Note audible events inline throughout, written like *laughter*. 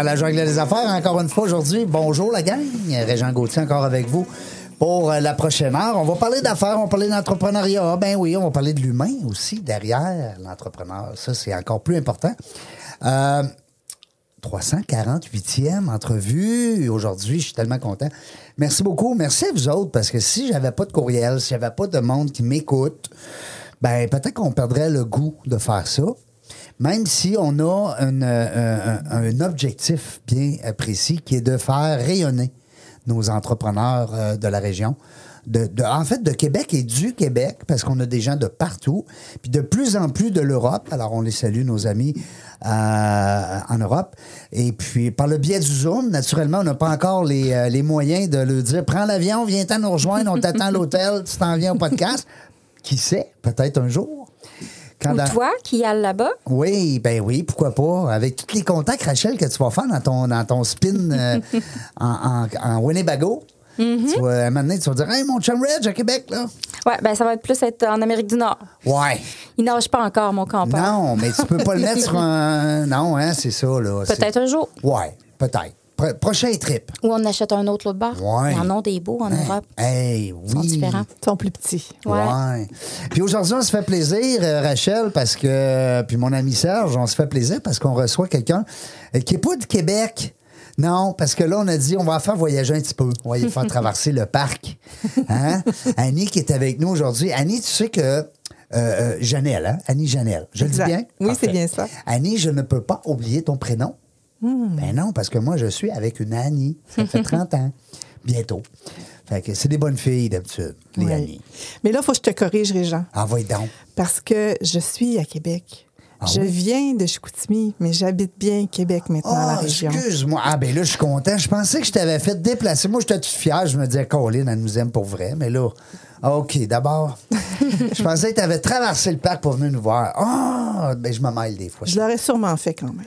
Dans la jungle des affaires, encore une fois aujourd'hui. Bonjour la gang. Régent Gauthier encore avec vous pour euh, la prochaine heure. On va parler d'affaires, on va parler d'entrepreneuriat. Ben oui, on va parler de l'humain aussi derrière l'entrepreneur. Ça, c'est encore plus important. Euh, 348e entrevue. Aujourd'hui, je suis tellement content. Merci beaucoup. Merci à vous autres parce que si j'avais pas de courriel, si j'avais pas de monde qui m'écoute, ben peut-être qu'on perdrait le goût de faire ça. Même si on a euh, un, objectif bien précis qui est de faire rayonner nos entrepreneurs euh, de la région. De, en fait, de Québec et du Québec, parce qu'on a des gens de partout, puis de plus en plus de l'Europe. Alors, on les salue, nos amis euh, en Europe. Et puis, par le biais du Zoom, naturellement, on n'a pas encore les, euh, les moyens de leur dire prends l'avion, viens-t'en nous rejoindre, on t'attend à l'hôtel, tu t'en viens au podcast. Qui sait, peut-être un jour. Quand Ou dans- toi qui y alles là-bas? oui, ben oui, pourquoi pas. Avec tous les contacts, Rachel, que tu vas faire dans ton, dans ton spin euh, *laughs* en, en, en Winnebago. Mm-hmm. Tu vas, à un moment donné, tu vas dire Hey, mon chum Reg à Québec, là. Ouais, ben ça va être plus être en Amérique du Nord. Ouais. Il nage pas encore, mon campeur. Non, mais tu peux pas le mettre sur *laughs* un. Non, hein, c'est ça, là. Peut-être un jour. Ouais, peut-être. Pro- prochain trip. Ou on achète un autre l'autre bord. Ouais. Il y en a des beaux en Europe. Hey, oui. Ils sont différents. Ils sont plus petits. Ouais. Ouais. Puis aujourd'hui, on se fait plaisir, euh, Rachel, parce que. Puis mon ami Serge, on se fait plaisir parce qu'on reçoit quelqu'un euh, qui n'est pas du Québec. Non, parce que là, on a dit, on va faire voyager un petit peu. On va y faire traverser le parc. Hein? *laughs* Annie qui est avec nous aujourd'hui. Annie, tu sais que. euh, euh, Janelle, hein? Annie Janelle. Je le dis bien? Oui, c'est bien ça. Annie, je ne peux pas oublier ton prénom. Ben non, parce que moi, je suis avec une Annie. Ça fait *laughs* 30 ans. Bientôt. Fait que c'est des bonnes filles d'habitude, les Oui. Annie. Mais là, il faut que je te corrige, Régent, Envoie donc. parce que je suis à Québec. Ah je viens de Chicoutimi, mais j'habite bien Québec maintenant, la Ah, région. excuse-moi. Ah, ben là, je suis content. Je pensais que je t'avais fait déplacer. Moi, j'étais toute fière. Je me disais, Colin, elle nous aime pour vrai. Mais là, ah, OK, d'abord, *laughs* je pensais que tu avais traversé le parc pour venir nous voir. Ah, ben je me mêle des fois. Je l'aurais sûrement fait quand même.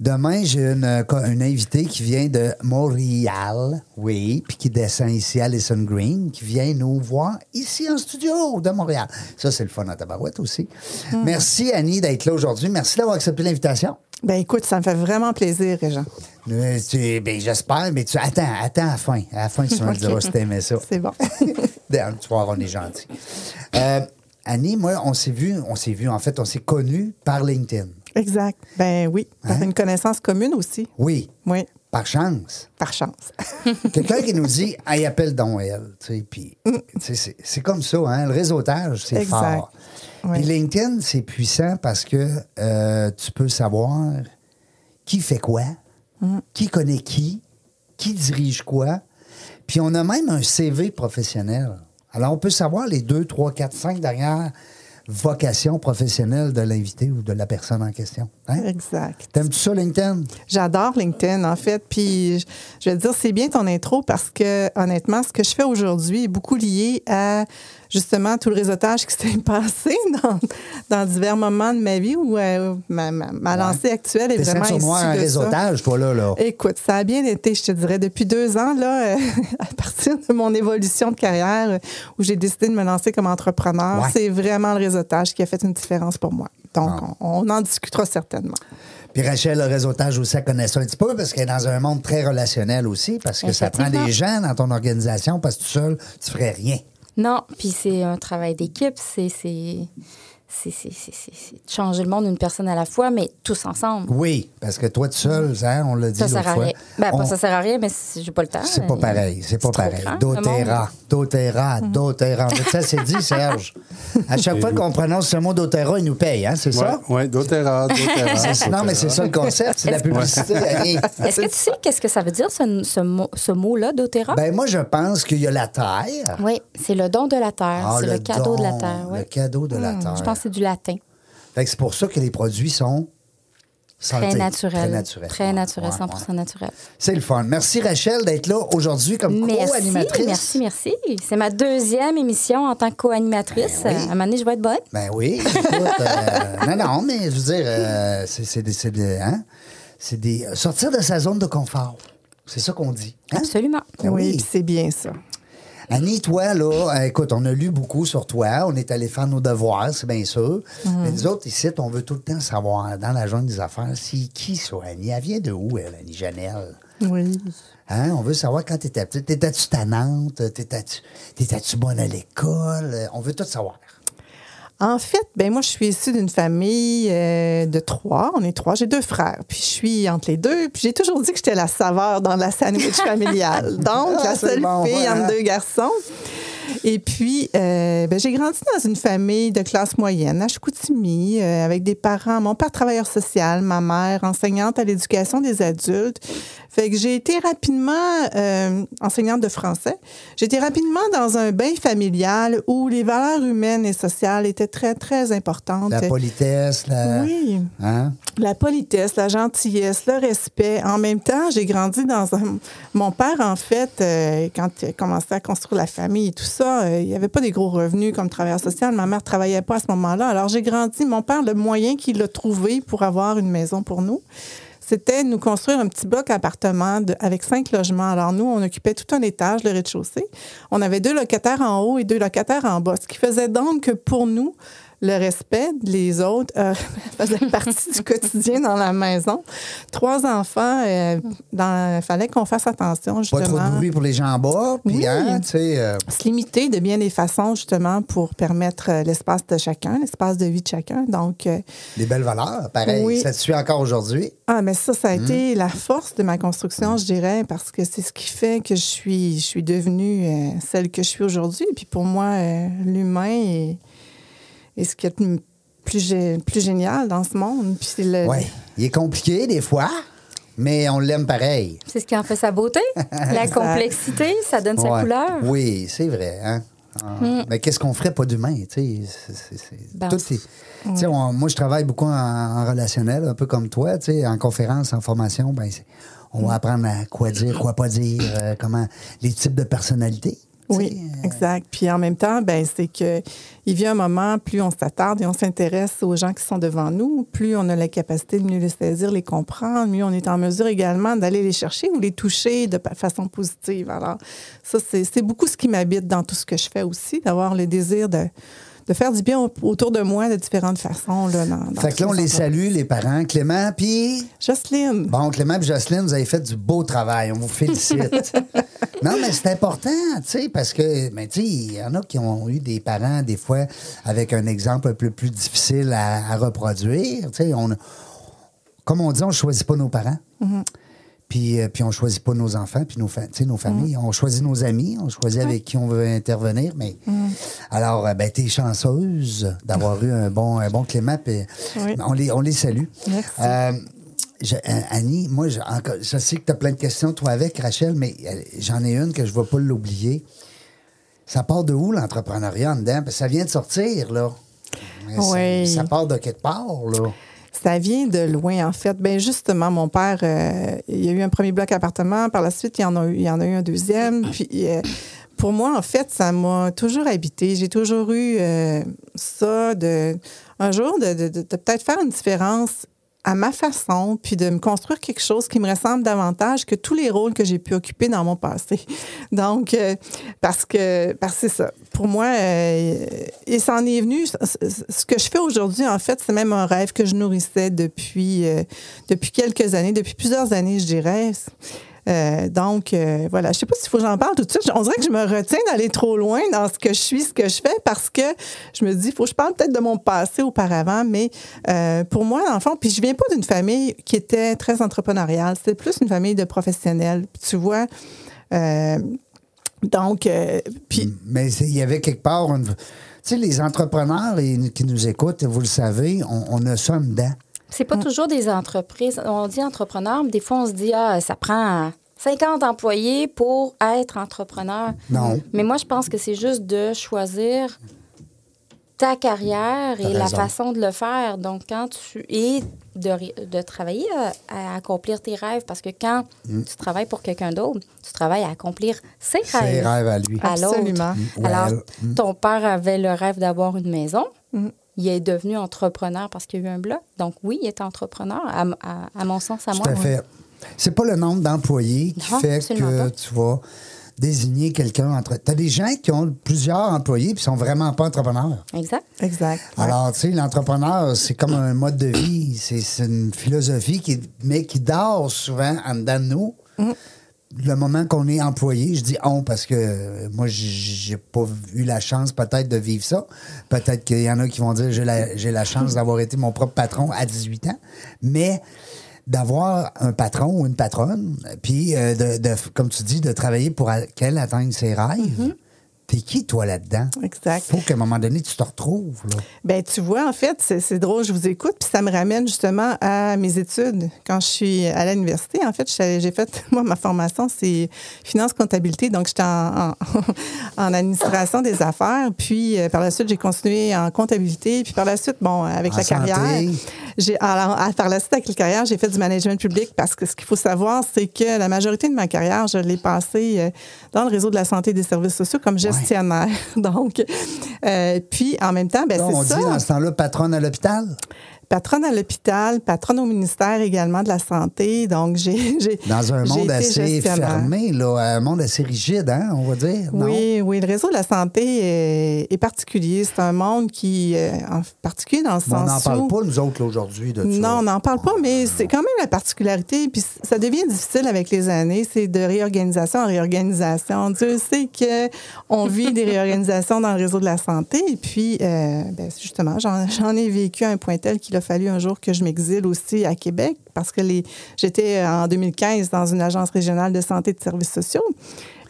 Demain, j'ai une, une invitée qui vient de Montréal, oui, puis qui descend ici à Listen Green, qui vient nous voir ici en studio de Montréal. Ça, c'est le fun à tabarouette aussi. Merci, Annie, d'être là aujourd'hui. Merci d'avoir accepté l'invitation. Ben écoute, ça me fait vraiment plaisir, Régent. Euh, ben, j'espère, mais tu attends, attends à la fin. À la fin, *laughs* tu me Ok. diras si t'aimais ça. C'est bon. *laughs* Vas voir, on est gentil. Euh, Annie, moi, on s'est vu, on s'est vu, en fait, on s'est connus par LinkedIn. Exact. Ben oui, par Hein? une connaissance commune aussi. Oui, Oui, par chance. par chance. *laughs* Quelqu'un qui nous dit, hey, appelle donc elle. Tu sais, puis, tu sais, c'est comme ça, hein, le réseautage, c'est fort. Oui. Puis LinkedIn, c'est puissant parce que euh, tu peux savoir qui fait quoi, qui connaît qui, qui dirige quoi. Puis on a même un CV professionnel. Alors, on peut savoir les deux, trois, quatre, cinq dernières vocations professionnelles de l'invité ou de la personne en question. Hein? exact. T'aimes-tu ça, LinkedIn? J'adore LinkedIn, en fait. Puis, je- vais te dire, c'est bien ton intro parce que, honnêtement, ce que je fais aujourd'hui est beaucoup lié à, justement, tout le réseautage qui s'est *laughs* passé dans, dans divers moments de ma vie où euh, ma, ma- ma lancée actuelle est T'es vraiment sur moi un de ça. réseautage, toi, là. là? Écoute, ça a bien été, je te dirais, depuis deux ans, là, euh, *laughs* à partir de mon évolution de carrière, euh, où j'ai décidé de me lancer comme entrepreneur. Ouais. C'est vraiment le réseautage qui a fait une différence pour moi. Donc, Ah. on, on en discutera certainement. Puis Rachel, le réseautage aussi, elle connaît ça un petit peu parce qu'elle est dans un monde très relationnel aussi, parce que ça prend des gens dans ton organisation, parce que tout seul, tu ferais rien. Non, puis c'est un travail d'équipe. C'est, c'est, c'est c'est- c'est- c'est- c'est changer le monde une personne à la fois, mais tous ensemble. Oui, parce que toi, tout seul, hein, on l'a dit Ça l'autre sert à fois. rien. Ben, on- pas ça sert à rien, mais c'est- j'ai pas le temps. C'est pas pareil, c'est pas pareil. Doterra, doterra, doterra. Mais Ça, c'est dit, Serge. À chaque fois qu'on prononce ce mot doterra, il nous paye, hein, c'est ça? Oui, doTERRA, *laughs* doTERRA. Non, mais c'est ça le concept, c'est la publicité. Est-ce que tu sais qu'est-ce que ça veut dire, ce, ce mot- ce mot-là, doTERRA? Ben, moi, je pense qu'il y a la terre. oui, c'est le don de la terre. Ah, c'est le, cadeau de la terre. Le cadeau de la terre. Je pense que c'est du latin. Fait que c'est pour ça que les produits sont santé. Très naturel. Très naturel. Très naturel, Ouais, 100 ouais. naturel. C'est le fun. Merci Rachel d'être là aujourd'hui comme Merci, co-animatrice. merci, merci. C'est ma deuxième émission en tant que co-animatrice. Ben oui. À un moment donné, je vais être bonne. Ben oui, écoute, euh, *laughs* non, non, mais je veux dire, euh, c'est des, c'est des, hein? C'est des sortir de sa zone de confort. C'est ça qu'on dit. hein? Absolument. Ben oui, oui. puis c'est bien ça. Annie, toi, là, euh, écoute, on a lu beaucoup sur toi. On est allé faire nos devoirs, c'est bien sûr. Mais nous autres, ici, on veut tout le temps savoir, dans la jungle des affaires, c'est qui, ça, Annie? Elle vient de où, elle, Annie Janelle? Oui. Hein? On veut savoir quand t'étais petite. T'étais-tu tannante? T'étais-tu t'étais-tu bonne à l'école? On veut tout savoir. En fait, ben moi, je suis issue d'une famille euh, de trois. On est trois. J'ai deux frères. Puis je suis entre les deux. Puis j'ai toujours dit que j'étais la saveur dans la sandwich *laughs* familiale. Donc, Ah, la c'est seule bon, fille voilà. entre deux garçons. Et puis, euh, ben, j'ai grandi dans une famille de classe moyenne à Chicoutimi, euh, avec des parents. Mon père travailleur social, ma mère enseignante à l'éducation des adultes. Fait que j'ai été rapidement euh, enseignante de français. J'ai été rapidement dans un bain familial où les valeurs humaines et sociales étaient très, très importantes. La politesse, la. Oui. Hein? La politesse, la gentillesse, le respect. En même temps, j'ai grandi dans un. Mon père, en fait, euh, quand il a commencé à construire la famille et tout ça, euh, il n'y avait pas des gros revenus comme travailleur social. Ma mère travaillait pas à ce moment-là. Alors, j'ai grandi. Mon père, le moyen qu'il a trouvé pour avoir une maison pour nous, c'était nous construire un petit bloc appartement avec cinq logements. Alors, nous, on occupait tout un étage, le rez-de-chaussée. On avait deux locataires en haut et deux locataires en bas, ce qui faisait donc que pour nous, le respect des autres euh, *laughs* faisait partie du quotidien dans la maison. Trois enfants, il fallait qu'on fasse attention, Pas justement. trop de bruit pour les gens en bas. Puis, Oui. hein, tu sais. euh, Se limiter de bien des façons, justement, pour permettre euh, l'espace de chacun, l'espace de vie de chacun. Donc, euh, des belles valeurs, pareil. Oui. Ça te suit encore aujourd'hui? Ah, mais ça, ça a Mmh. été la force de ma construction, je dirais, parce que c'est ce qui fait que je suis, je suis devenue euh, celle que je suis aujourd'hui. Puis pour moi, euh, l'humain est, est ce qui est plus, gé- plus génial dans ce monde. Puis c'est le, Oui. Il est compliqué des fois, mais on l'aime pareil. C'est ce qui en fait sa beauté. *laughs* la complexité, ça donne sa couleur. Oui, c'est vrai. Hein? Ah. Mais qu'est-ce qu'on ferait pas d'humain? Ben, moi, je travaille beaucoup en, en relationnel, un peu comme toi. tu sais, En conférence, en formation, ben, on va apprendre à quoi dire, quoi pas dire, euh, comment les types de personnalités. Oui, exact. Puis en même temps, ben, c'est que il vient un moment, plus on s'attarde et on s'intéresse aux gens qui sont devant nous, plus on a la capacité de mieux les saisir, les comprendre, mieux on est en mesure également d'aller les chercher ou les toucher de façon positive. Alors, ça, c'est beaucoup ce qui m'habite dans tout ce que je fais aussi, d'avoir le désir de, de faire du bien au- autour de moi de différentes façons. Là, dans, dans Fait que là, on les salue, les parents. Clément, puis... Jocelyne. Bon, Clément et Jocelyne, vous avez fait du beau travail. On vous félicite. *laughs* non, mais c'est important, tu sais, parce que, ben, tu sais, il y en a qui ont eu des parents, des fois, avec un exemple un peu plus difficile à, à reproduire. Tu sais, on, comme on dit, on ne choisit pas nos parents. Puis, euh, puis on ne choisit pas nos enfants, puis nos, fa- nos familles. On choisit nos amis, on choisit avec qui on veut intervenir. Mais alors, euh, ben, t'es chanceuse d'avoir eu un bon, un bon Clément, puis Oui. on, les, on les salue. Merci. Euh, je- euh, Annie, moi, je, encore- je sais que tu as plein de questions, toi, avec Rachel, mais euh, j'en ai une que je ne vais pas l'oublier. Ça part de où, l'entrepreneuriat en dedans? Parce que ça vient de sortir, là. Oui. Ça, part de quelque part, là. Ça vient de loin, en fait. Ben justement, mon père, euh, il y a eu un premier bloc appartement. Par la suite, il y en a eu, il y en a eu un deuxième. *coughs* Puis, euh, pour moi, en fait, ça m'a toujours habité. J'ai toujours eu euh, ça de un jour de, de- de- de peut-être faire une différence à ma façon, puis de me construire quelque chose qui me ressemble davantage que tous les rôles que j'ai pu occuper dans mon passé. *laughs* Donc, euh, parce que, parce que c'est ça. Pour moi, euh, et ça en est venu. ce que je fais aujourd'hui, en fait, c'est même un rêve que je nourrissais depuis, euh, depuis quelques années, depuis plusieurs années, je dirais. Euh, donc, euh, voilà. Je sais pas s'il faut que j'en parle tout de suite. On dirait que je me retiens d'aller trop loin dans ce que je suis, ce que je fais, parce que je me dis, il faut que je parle peut-être de mon passé auparavant, mais euh, pour moi, en fond, puis je viens pas d'une famille qui était très entrepreneuriale. C'était plus une famille de professionnels. Tu vois, donc, puis Mais il y avait quelque part. Tu sais, les entrepreneurs qui nous écoutent, vous le savez, on, a ça dedans. C'est pas toujours des entreprises. On dit entrepreneur, mais des fois, on se dit, ah, ça prend 50 employés pour être entrepreneur. Non. Mais moi, je pense que c'est juste de choisir ta carrière et la façon de le faire. Donc, quand tu. Et de, travailler à, à accomplir tes rêves. Parce que quand Mm. tu travailles pour quelqu'un d'autre, tu travailles à accomplir ses Ses rêves. rêves à lui. à. Absolument. Mm, Alors, mm. ton père avait le rêve d'avoir une maison. Mm. Il est devenu entrepreneur parce qu'il y a eu un bloc. Donc, oui, il est entrepreneur, à, à- à mon sens, à Tout moi. à fait. C'est pas le nombre d'employés qui Non, fait que pas. tu vas désigner quelqu'un entre. Tu as des gens qui ont plusieurs employés puis sont vraiment pas entrepreneurs. Exact. exact. Alors, tu sais, l'entrepreneur, c'est comme un mode de vie. C'est une philosophie, qui, mais qui dort souvent en dedans de nous. Le moment qu'on est employé, je dis on parce que euh, moi, j'ai pas eu la chance peut-être de vivre ça. Peut-être qu'il y en a qui vont dire j'ai la, la chance d'avoir été mon propre patron à 18 ans. Mais d'avoir un patron ou une patronne, puis euh, de, de- comme tu dis, de travailler pour qu'elle atteigne ses rêves. T'es qui, toi, là-dedans? Exact. faut qu'à un moment donné, tu te retrouves. Là. Ben tu vois, en fait, c'est c'est drôle, je vous écoute, puis ça me ramène justement à mes études. Quand je suis à l'université, en fait, j'ai fait, *laughs* moi, ma formation, c'est finance comptabilité, donc j'étais en, en, *laughs* en administration des affaires, puis euh, par la suite, j'ai continué en comptabilité, puis par la suite, bon, avec En la santé. carrière, j'ai alors, à- par la suite, avec la carrière, j'ai fait du management public parce que ce qu'il faut savoir, c'est que la majorité de ma carrière, je l'ai passée euh, dans le réseau de la santé et des services sociaux comme gestionnaire. *laughs* Donc, euh, puis en même temps, ben, on c'est ça. dit dans ce temps-là patronne à l'hôpital. Patronne à l'hôpital, patronne au ministère également de la Santé. Donc, j'ai. *laughs* Dans un monde assez fermé, là, un monde assez rigide, hein, on va dire. non? Oui, oui, le réseau de la santé est, est particulier. C'est un monde qui, euh, en particulier dans le Mais on sens n'en parle où- pas, nous autres, aujourd'hui, de ça. Non, on n'en parle pas, mais c'est quand même la particularité. Puis ça devient difficile avec les années. C'est de réorganisation en réorganisation. Dieu sait qu'on vit des réorganisations dans le réseau de la santé. Et puis, euh, ben, justement, j'en ai vécu un point tel qu'il a fallu un jour que je m'exile aussi à Québec parce que les j'étais en 2015 dans une agence régionale de santé et de services sociaux.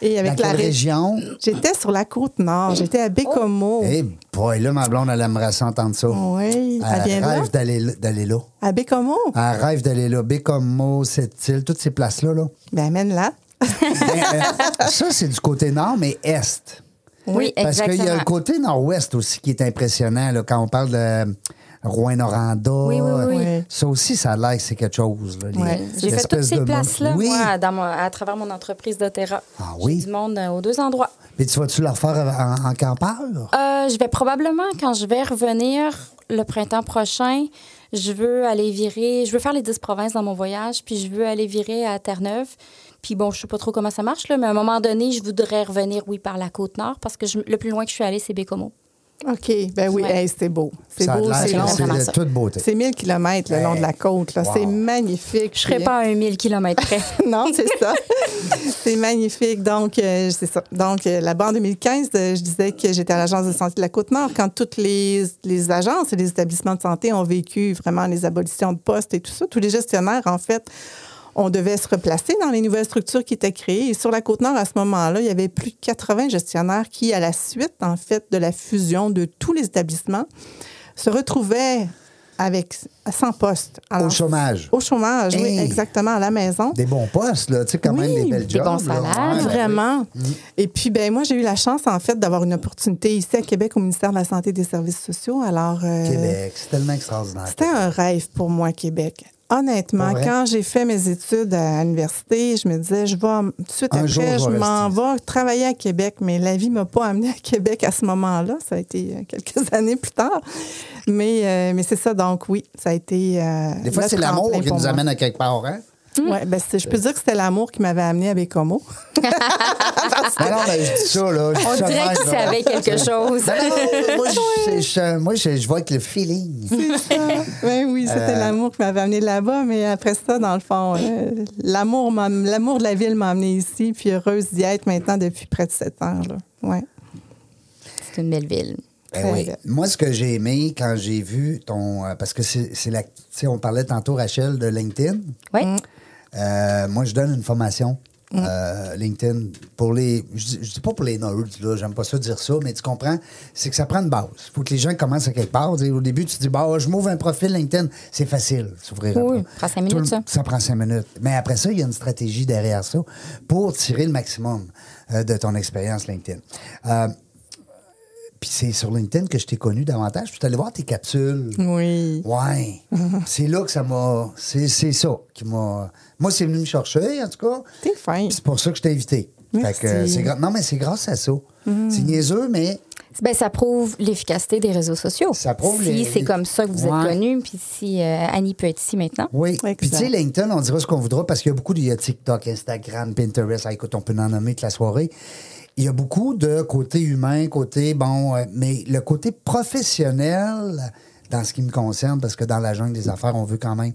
Et avec Dans la région? J'étais sur la côte nord. J'étais à Bécomo. Eh boy, là, ma blonde, elle aimerait s'entendre ça. Oui, elle elle rêve d'aller d'aller là. À Bécomo? Elle rêve d'aller là. Bécomo, cette île, toutes ces places-là. Là. Ben, amène-la. Ben, euh, ça, c'est du côté nord, mais est. Oui, Parce exactement. qu'il y a le côté nord-ouest aussi qui est impressionnant là, quand on parle de Rouen-Noranda. Oui, oui, oui. Oui. Ça aussi, ça a l'air que c'est quelque chose. J'ai fait toutes ces places-là, moi, dans mon- à travers mon entreprise d'Otera. Ah oui? Du monde euh, aux deux endroits. Mais tu vas-tu leur faire en, en campagne? Euh, je vais probablement, quand je vais revenir le printemps prochain, je veux aller virer, je veux faire les 10 provinces dans mon voyage, puis je veux aller virer à Terre-Neuve. Puis bon, je sais pas trop comment ça marche, là, mais à un moment donné, je voudrais revenir, oui, par la côte nord, parce que je- le plus loin que je suis allée, c'est Bécomo. OK. Ben oui, Ouais. hey, c'est beau. C'est beau, c'est long. c'est toute beauté. C'est 1000 km le long de la côte. là. Wow. C'est magnifique. Je serais Puis, pas à un 1000 km près. *laughs* non, c'est ça. *laughs* c'est magnifique. Donc, euh, c'est ça. Donc, euh, là-bas, en 2015, euh, je disais que j'étais à l'Agence de santé de la Côte-Nord quand toutes les, les agences et les établissements de santé ont vécu vraiment les abolitions de postes et tout ça. Tous les gestionnaires, en fait, on devait se replacer dans les nouvelles structures qui étaient créées. Et sur la Côte-Nord, à ce moment-là, il y avait plus de 80 gestionnaires qui, à la suite, en fait, de la fusion de tous les établissements, se retrouvaient avec 100 postes. Au chômage. Au chômage, oui, exactement, à la maison. Des bons postes, là. Tu sais, quand même des belles des jobs. bons là. salaires, Ouais, Vraiment. Et puis, ben moi, j'ai eu la chance, en fait, d'avoir une opportunité ici à Québec au ministère de la Santé et des Services sociaux. Alors, euh. Québec, c'est tellement extraordinaire. c'était un rêve pour moi, Québec. Honnêtement, quand j'ai fait mes études à l'université, je me disais, je vais tout de suite Un jour, après, je m'en vais travailler à Québec, mais la vie m'a pas amené à Québec à ce moment-là. Ça a été euh, quelques *laughs* années plus tard. Mais, euh, mais c'est ça, donc oui, ça a été. euh, Des fois, c'est l'amour qui nous moi. amène à quelque part, hein? Ouais, ben, c'est- je peux dire que c'était l'amour qui m'avait amené à Bécomo. *laughs* Non, mais je dis ça, là. je On ça dirait qu'il là. savait quelque chose. Non, non, moi, je, *laughs* je- moi, je, je vois avec le feeling. Ben oui, c'était Euh. l'amour qui m'avait amené là-bas, mais après ça, dans le fond, euh, l'amour, de la ville m'a amené ici, puis heureuse d'y être maintenant depuis près de sept ans. Là. Ouais. C'est une belle ville. Ben oui. bien. Moi, ce que j'ai aimé quand j'ai vu ton. euh, parce que c'est la. Tu sais, on parlait tantôt, Rachel, de LinkedIn. Oui. Mm. Euh, moi, je donne une formation. euh, LinkedIn pour les je dis, je dis pas pour les nerds là j'aime pas ça dire ça mais tu comprends? C'est que ça prend une base il faut que les gens commencent à quelque part au début tu te dis bah je m'ouvre un profil LinkedIn c'est facile s'ouvrir un Oui, profil. prend cinq minutes, ça. ça prend cinq minutes mais après ça il y a une stratégie derrière ça pour tirer le maximum euh, de ton expérience LinkedIn Euh, puis c'est sur LinkedIn que je t'ai connu davantage. Puis tu allé voir tes capsules. Oui. Ouais. *laughs* c'est là que ça m'a. C'est c'est ça qui m'a. Moi, c'est venu me chercher, en tout cas. T'es fin. Puis C'est pour ça que je t'ai invité. Fait Merci. que, c'est gra- Non, mais c'est grâce à ça. C'est niaiseux, mais Ben, ça prouve l'efficacité des réseaux sociaux. Ça prouve Si les- c'est comme ça que vous Ouais. êtes connu, puis si euh, Annie peut être ici maintenant. oui. Exact. Puis tu sais, LinkedIn, on dira ce qu'on voudra parce qu'il y a beaucoup de il y a TikTok, Instagram, Pinterest. Ah, écoute, on peut en nommer toute la soirée. Il y a beaucoup de côté humain, côté bon, euh, mais le côté professionnel, dans ce qui me concerne, parce que dans la jungle des affaires, on veut quand même.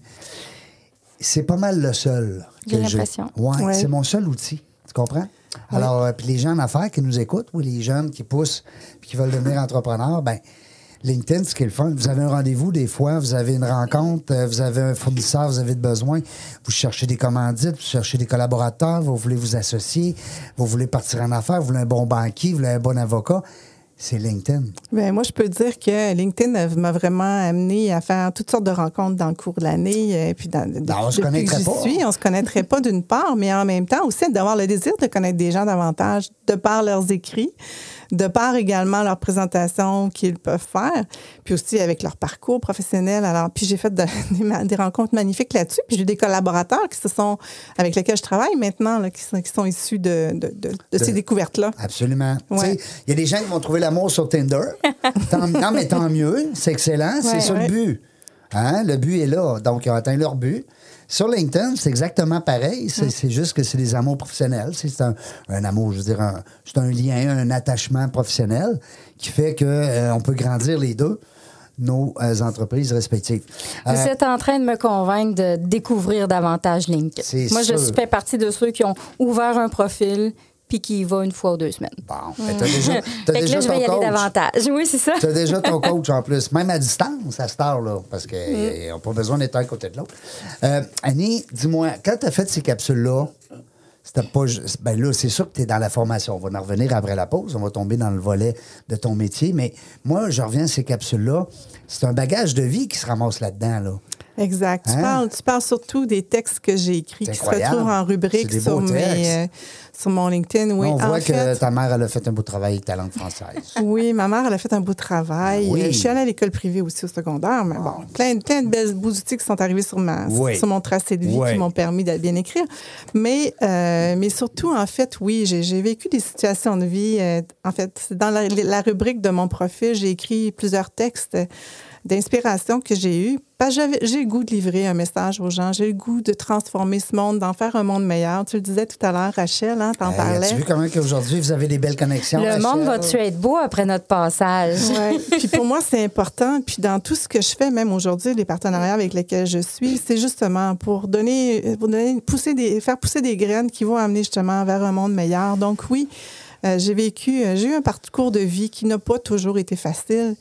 C'est pas mal le seul. J'ai que l'impression. Ouais, Ouais. c'est mon seul outil. Tu comprends? Alors, euh, puis les gens en affaires qui nous écoutent, ou les jeunes qui poussent puis qui veulent devenir *laughs* entrepreneurs, ben LinkedIn, ce qui est le fun, vous avez un rendez-vous des fois, vous avez une rencontre, euh, vous avez un fournisseur, vous avez de besoin, vous cherchez des commandites, vous cherchez des collaborateurs, vous voulez vous associer, vous voulez partir en affaires, vous voulez un bon banquier, vous voulez un bon avocat. C'est LinkedIn. Ben, moi, je peux dire que LinkedIn euh, m'a vraiment amené à faire toutes sortes de rencontres dans le cours de l'année. euh, Puis dans, Ben, on se connaîtrait pas. suis, on se connaîtrait pas d'une part, mais en même temps aussi d'avoir le désir de connaître des gens davantage de par leurs écrits, de par également leurs présentations qu'ils peuvent faire, puis aussi avec leur parcours professionnel. Alors, puis j'ai fait de- *laughs* des, des rencontres magnifiques là-dessus. Puis j'ai des collaborateurs qui se sont avec lesquels je travaille maintenant, là, qui, sont, qui sont issus de, de, ces découvertes-là. Absolument. Ouais. Il y a des gens qui vont trouver l'amour sur Tinder. *laughs* Tant- non, mais tant mieux. C'est excellent. C'est ça ouais. le but. Hein? Le but est là. Donc, ils ont atteint leur but. Sur LinkedIn, c'est exactement pareil. C'est juste que c'est des amours professionnels. C'est un, un amour, je veux dire, c'est un lien, un attachement professionnel qui fait qu'on peut grandir les deux, nos euh, entreprises respectives. Euh, Vous êtes en train de me convaincre de découvrir davantage LinkedIn. Moi, je fais partie de ceux qui ont ouvert un profil puis qui y va une fois ou deux semaines. bon, ben, t'as déjà, t'as *laughs* Fait que déjà là, je vais y aller davantage. Oui, c'est ça. Tu as déjà ton *laughs* coach en plus, même à distance à cette heure-là, parce qu'ils n'ont pas besoin d'être un à côté de l'autre. Euh, Annie, dis-moi, quand tu as fait ces capsules-là, c'était pas. Ben là, c'est sûr que tu es dans la formation. On va en revenir après la pause. On va tomber dans le volet de ton métier. Mais moi, je reviens à ces capsules-là. C'est un bagage de vie qui se ramasse là-dedans. Là. Exact. Tu, Hein? parles, tu parles surtout des textes que j'ai écrits qui se retrouvent en rubrique sur, mes, euh, sur mon LinkedIn. Oui, on en voit que ta mère, elle a fait un beau travail avec ta langue française. *laughs* oui, ma mère, elle a fait un beau travail. Ah oui. Euh, Je suis allée à l'école privée aussi au secondaire, mais bon, plein, plein de belles beaux outils qui sont arrivés sur, ma, Oui. sur mon tracé de vie Oui. qui m'ont permis de bien écrire. Mais, euh, mais surtout, en fait, oui, j'ai vécu des situations de vie. euh, en fait, dans la, la rubrique de mon profil, j'ai écrit plusieurs textes d'inspiration que j'ai eu. Parce que j'avais- j'ai le goût de livrer un message aux gens. J'ai le goût de transformer ce monde, d'en faire un monde meilleur. Tu le disais tout à l'heure, Rachel, hein, t'en Hey, parlais. As-tu vu comment qu'aujourd'hui, vous avez des belles connexions? Le Rachel? monde va-tu être beau après notre passage? Ouais. *laughs* Puis pour moi, c'est important. Puis dans tout ce que je fais, même aujourd'hui, les partenariats avec lesquels je suis, c'est justement pour donner, pour donner pousser des, faire pousser des graines qui vont amener justement vers un monde meilleur. Donc oui, euh, j'ai vécu, euh, j'ai eu un parcours de vie qui n'a pas toujours été facile.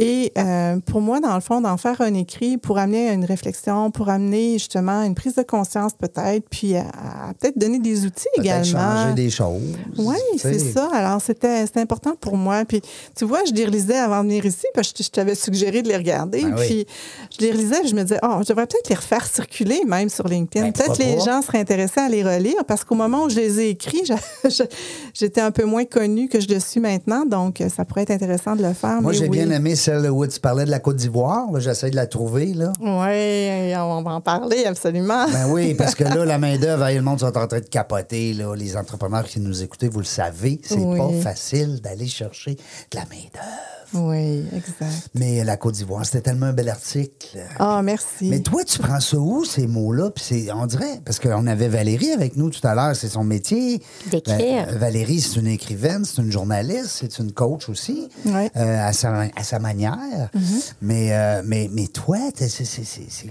Et euh, pour moi, dans le fond, d'en faire un écrit pour amener à une réflexion, pour amener justement une prise de conscience peut-être, puis à, à peut-être donner des outils également. changer des choses. Oui, c'est ça. Alors, c'était important pour moi. Puis, tu vois, je les relisais avant de venir ici, parce que je t'avais suggéré de les regarder. Ben oui. puis, je les relisais, je me disais, oh, je devrais peut-être les refaire circuler, même sur LinkedIn. Ben, peut-être les gens seraient intéressés à les relire, parce qu'au moment où je les ai écrits, *laughs* j'étais un peu moins connue que je le suis maintenant. Donc, ça pourrait être intéressant de le faire. Moi, j'ai oui. bien aimé celle où tu parlais de la Côte d'Ivoire. J'essaie de la trouver. Là. Oui, on va en parler, absolument. Ben oui, *laughs* parce que là, la main-d'œuvre, le monde sont en train de capoter. Là. Les entrepreneurs qui nous écoutez, vous le savez, c'est Oui. pas facile d'aller chercher de la main-d'œuvre. Oui, exact. Mais la Côte d'Ivoire, c'était tellement un bel article. Ah, merci. Mais toi, tu prends ça où, ces mots-là? Puis c'est, on dirait, parce qu'on avait Valérie avec nous tout à l'heure, c'est son métier. D'écrire. Va- Valérie, c'est une écrivaine, c'est une journaliste, c'est une coach aussi, Ouais. euh, à, sa, à sa manière. Mais, euh, mais, mais toi, c'est, c'est, c'est, c'est-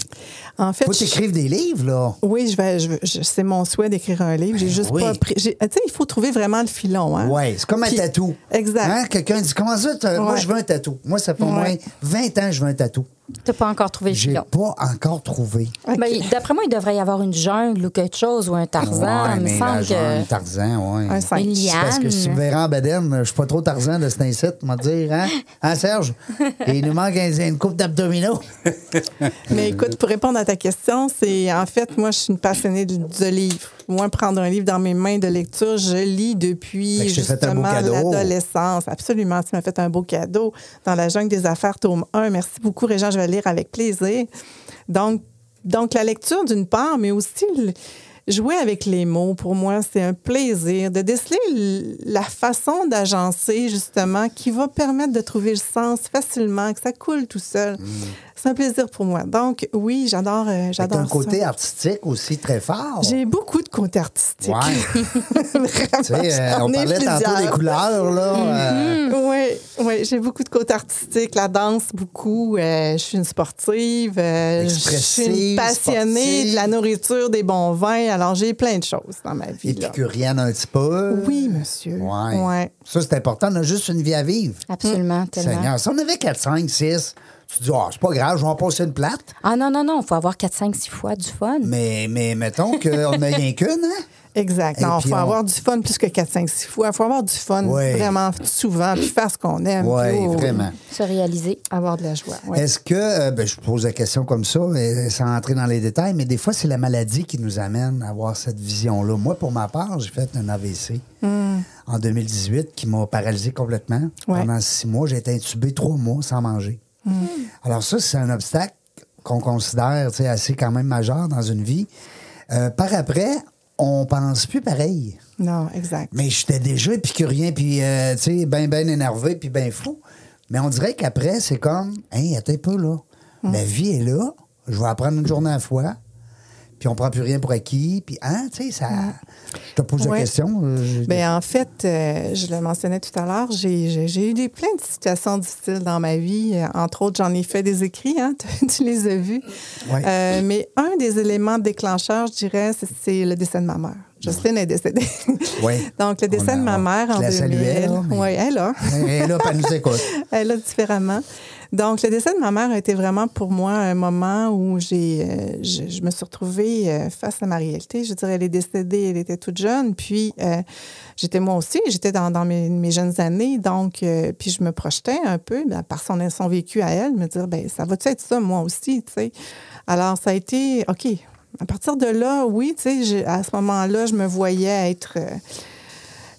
en fait, faut je- t'écrire des livres, là. Oui, je vais, je veux- je- c'est mon souhait d'écrire un livre. J'ai Ben juste oui. pas pris. j'ai- Tu sais, il faut trouver vraiment le filon. Hein? Ouais, c'est comme un Puis- tatou. Exact. Hein? Quelqu'un dit Comment ça, moi, je veux un tatou. Moi, ça fait au moins Ouais. 20 ans que je veux un tatou. T'as pas encore trouvé le J'ai filon. pas encore trouvé. Ben, D'après moi, il devrait y avoir une jungle ou quelque chose, ou un Tarzan. Ouais, il me semble que. Tarzan, ouais. Un Parce que si vous verrez en bedaine, je suis pas trop Tarzan de cet incite, on va te dire, hein? Hein, Serge? Et il nous manque un- une coupe d'abdominaux. *laughs* Mais écoute, pour répondre à ta question, c'est en fait, moi, je suis une passionnée de, de livres. Moi, prendre un livre dans mes mains de lecture, je lis depuis justement l'adolescence. Absolument, tu m'as fait un beau cadeau dans la jungle des affaires, tome 1. Merci beaucoup, Régent, je vais lire avec plaisir. Donc, donc la lecture d'une part, mais aussi le- jouer avec les mots, pour moi, c'est un plaisir de déceler la façon d'agencer, justement, qui va permettre de trouver le sens facilement, que ça coule tout seul. C'est un plaisir pour moi. Donc, oui, j'adore euh, T'as j'adore un ça. côté artistique aussi très fort. J'ai beaucoup de côtés artistiques. Ouais. *laughs* Vraiment, Tu sais, euh, on parlait tantôt des couleurs, là. euh, Oui, oui, j'ai beaucoup de côtés artistiques. La danse, beaucoup. Euh, je suis une sportive. euh, je suis une passionnée sportive. de la nourriture, des bons vins. Alors, j'ai plein de choses dans ma vie. là. épicurienne un petit peu. Oui, monsieur. Ouais. Ouais. Ça, c'est important. On a juste une vie à vivre. Absolument, tellement. Seigneur, si on avait 4, 5, 6, tu te dis, ah, c'est pas grave, je vais en passer une plate. Ah non, non, non, il faut avoir 4, 5, 6 fois du fun. Mais, mais mettons qu'on n'a rien *laughs* qu'une, hein? Exact. Non, il faut on- avoir du fun plus que 4, 5, 6 fois. Il faut avoir du fun vraiment souvent, puis faire ce qu'on aime. Oui, puis, oh, vraiment. Se réaliser. Avoir de la joie. Est-ce que, euh, ben, je pose la question comme ça, sans entrer dans les détails, mais des fois, c'est la maladie qui nous amène à avoir cette vision-là. Moi, pour ma part, j'ai fait un AVC en 2018 qui m'a paralysé complètement. Hmm. Ouais. Pendant six mois, j'ai été intubé trois mois sans manger. Hmm. Alors ça, c'est un obstacle qu'on considère assez quand même majeur dans une vie. Euh, par après, on pense plus pareil. Non, exact. Mais j'étais déjà épicurien, puis, euh, tu sais, bien, bien énervé, puis bien fou. Mais on dirait qu'après, c'est comme, hey, attends peu, là. La vie est là. Je vais apprendre une journée à la fois. Puis on prend plus rien pour acquis. Puis, hein, tu sais, ça. Je te pose Ouais. la question. euh, Bien, en fait, euh, je le mentionnais tout à l'heure, j'ai eu des, plein de situations difficiles dans ma vie. Euh, entre autres, j'en ai fait des écrits, hein, *laughs* tu, les as vus. Ouais. Euh, mais un des éléments déclencheurs, je dirais, c'est- c'est le décès de ma mère. Jocelyne est décédée. Ouais. *laughs* Donc, le décès a- de ma mère en la 2000. saluais, là, Oui, elle là. Elle puis elle nous écoute. *laughs* Elle a différemment. Donc, le décès de ma mère a été vraiment pour moi un moment où j'ai, euh, je, je me suis retrouvée euh, face à ma réalité. Je dirais, elle est décédée, elle était toute jeune. Puis, euh, j'étais moi aussi, j'étais dans, dans mes, mes jeunes années. Donc, puis je me projetais un peu, ben, par son, son vécu à elle, me dire, ben ça va-tu être ça, moi aussi, tu sais? Alors, ça a été, OK. À partir de là, oui, tu sais, à ce moment-là, je me voyais être... euh,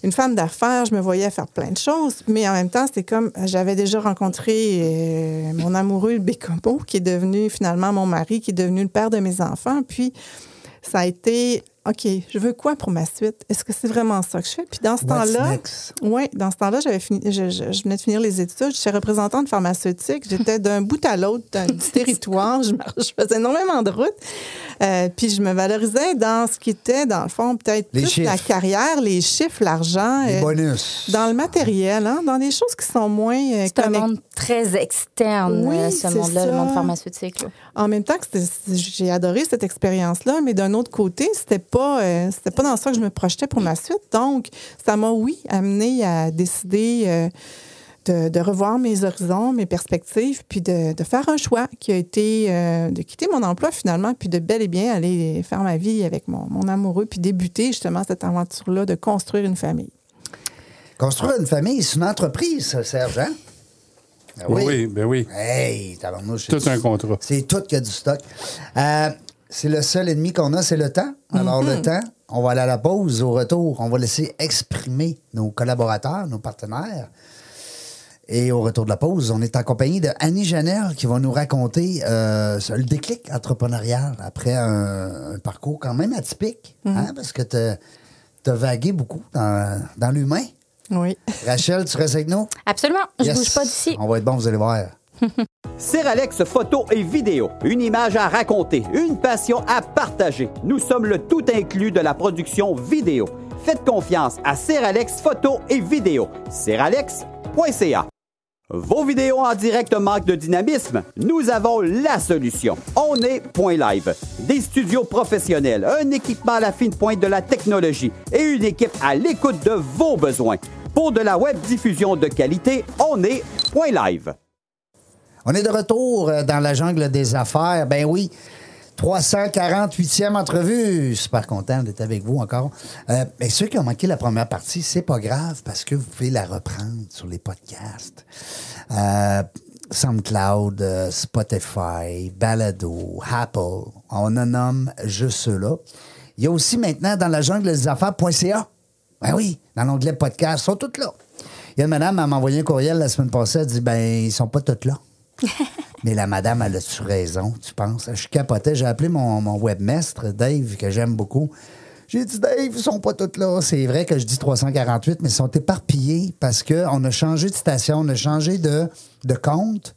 une femme d'affaires, je me voyais faire plein de choses, mais en même temps, c'était comme j'avais déjà rencontré euh, mon amoureux Bécomo, qui est devenu finalement mon mari, qui est devenu le père de mes enfants. Puis ça a été OK, je veux quoi pour ma suite? Est-ce que c'est vraiment ça que je fais? Puis dans ce temps-là, oui, dans ce temps-là, j'avais fini, je, je- je venais de finir les études. J'étais représentante pharmaceutique. J'étais d'un bout à l'autre du *laughs* territoire. Je, je faisais énormément de routes. Euh, puis je me valorisais dans ce qui était, dans le fond, peut-être plus la carrière, les chiffres, l'argent. Les euh, bonus. dans le matériel, hein, dans des choses qui sont moins euh, C'est un monde très externe, Oui, euh, ce monde-là, le monde pharmaceutique. là. En même temps que c'était- j'ai adoré cette expérience-là, mais d'un autre côté, c'était pas, euh, c'était pas dans ça que je me projetais pour ma suite. Donc, ça m'a, oui, amené à décider euh, de, de revoir mes horizons, mes perspectives, puis de, de faire un choix qui a été euh, de quitter mon emploi finalement, puis de bel et bien aller faire ma vie avec mon, mon amoureux, puis débuter justement cette aventure-là de construire une famille. Construire une famille, c'est une entreprise, ça, Serge, hein? Ah Oui, ben oui. Hey, c'est Tout un contrat. C'est tout qu'il y a du stock. Euh, c'est le seul ennemi qu'on a, c'est le temps. Alors, Mhm. le temps, on va aller à la pause. Au retour, on va laisser exprimer nos collaborateurs, nos partenaires. Et au retour de la pause, on est en compagnie de Annie Janel qui va nous raconter euh, le déclic entrepreneurial après un, un parcours quand même atypique, hein, parce que tu as vagué beaucoup dans, dans l'humain. Oui. Rachel, tu restes avec nous? Absolument. Je Yes. bouge pas d'ici. On va être bon, vous allez voir. *laughs* Seralex photo et vidéo, une image à raconter, une passion à partager. Nous sommes le tout inclus de la production vidéo. Faites confiance à Seralex photo et vidéo. Seralex.ca. Vos vidéos en direct manquent de dynamisme? Nous avons la solution. On est Point Live. Des studios professionnels, un équipement à la fine pointe de la technologie et une équipe à l'écoute de vos besoins. Pour de la web diffusion de qualité, on est Live. On est de retour euh, dans la jungle des affaires. Ben oui, 348e entrevue. Super content d'être avec vous encore. Euh, mais ceux qui ont manqué la première partie, c'est pas grave parce que vous pouvez la reprendre sur les podcasts. Euh, SoundCloud, euh, Spotify, Balado, Apple. On en nomme juste ceux-là. Il y a aussi maintenant dans la jungle des affaires.ca. Ben oui, dans l'onglet podcast, ils sont tous là. Il y a une madame, elle m'a envoyé un courriel la semaine passée, elle dit ben, ils sont pas tous là. *laughs* Mais la madame, elle a-tu raison, tu penses? Je capotais. J'ai appelé mon, mon webmestre, Dave, que j'aime beaucoup. J'ai dit, Dave, ils sont pas tous là. C'est vrai que je dis 348, mais ils sont éparpillés parce qu'on a changé de station, on a changé de, de compte.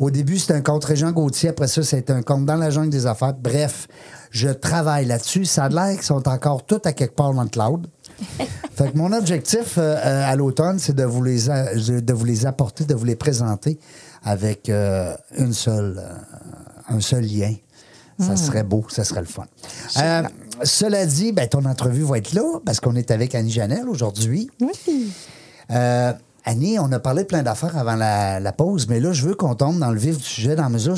Au début, c'était un compte Régent Gauthier. Après ça, c'était un compte dans la jungle des affaires. Bref, je travaille là-dessus. Ça a l'air qu'ils sont encore tous à quelque part dans le cloud. *laughs* Fait que mon objectif euh, euh, à l'automne, c'est de vous les a- de vous les apporter, de vous les présenter avec euh, une seule, euh, un seul lien. Ça serait beau, ça serait le fun. Euh, cela dit, ben, ton entrevue va être là parce qu'on est avec Annie Janel aujourd'hui. Oui. Euh, Annie, on a parlé de plein d'affaires avant la, la pause, mais là, je veux qu'on tombe dans le vif du sujet dans la mesure où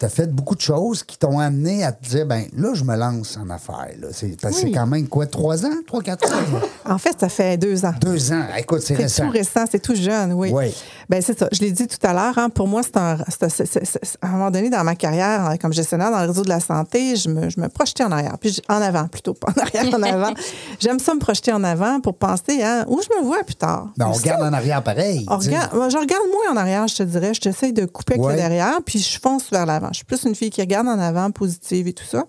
tu as fait beaucoup de choses qui t'ont amené à te dire, ben là, je me lance en affaires. C'est c'est Oui. quand même quoi, trois ans, trois, quatre ans? En fait, ça fait deux ans. Deux ans. Écoute, c'est C'est récent. tout récent, c'est tout jeune, oui. Oui. Ben c'est ça. Je l'ai dit tout à l'heure. Hein, pour moi, c'est un, c'est- c'est- c'est- c'est- à un moment donné dans ma carrière euh, comme gestionnaire dans le réseau de la santé, je me, je me projetais en arrière, puis en avant plutôt, pas en arrière, en avant. *laughs* J'aime ça me projeter en avant pour penser à où je me vois plus tard. Ben, on Ça, regarde en arrière pareil. on regarde- moi, je regarde moins en arrière, je te dirais. Je t'essaye de couper avec Ouais. le derrière, puis je fonce vers l'avant. Je suis plus une fille qui regarde en avant, positive et tout ça.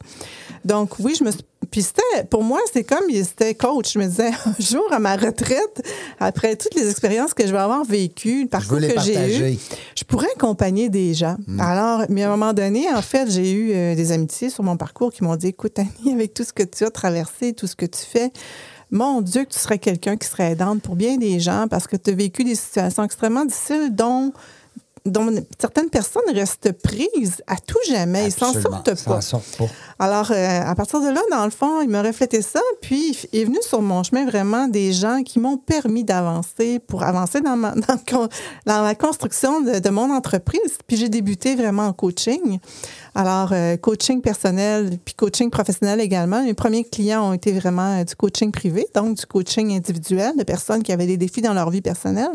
Donc, oui, je me suis. Puis c'était, pour moi, c'est comme, c'était coach. Je me disais, *laughs* un jour, à ma retraite, après toutes les expériences que je vais avoir vécues, le parcours que j'ai eu, je pourrais accompagner des gens. Alors, mais à un moment donné, en fait, j'ai eu euh, des amitiés sur mon parcours qui m'ont dit, écoute, Annie, *laughs* avec tout ce que tu as traversé, tout ce que tu fais, mon Dieu, que tu serais quelqu'un qui serait aidante pour bien des gens parce que tu as vécu des situations extrêmement difficiles dont, dont certaines personnes restent prises à tout jamais. Ils s'en Absolument. sortent Ils s'en pas. sortent pas. Alors, euh, à partir de là, dans le fond, il m'a reflété ça, puis il est venu sur mon chemin vraiment des gens qui m'ont permis d'avancer pour avancer dans ma, *laughs* dans, la construction de, de mon entreprise. Puis j'ai débuté vraiment en coaching. Alors, euh, coaching personnel, puis coaching professionnel également. Mes premiers clients ont été vraiment euh, du coaching privé, donc du coaching individuel de personnes qui avaient des défis dans leur vie personnelle.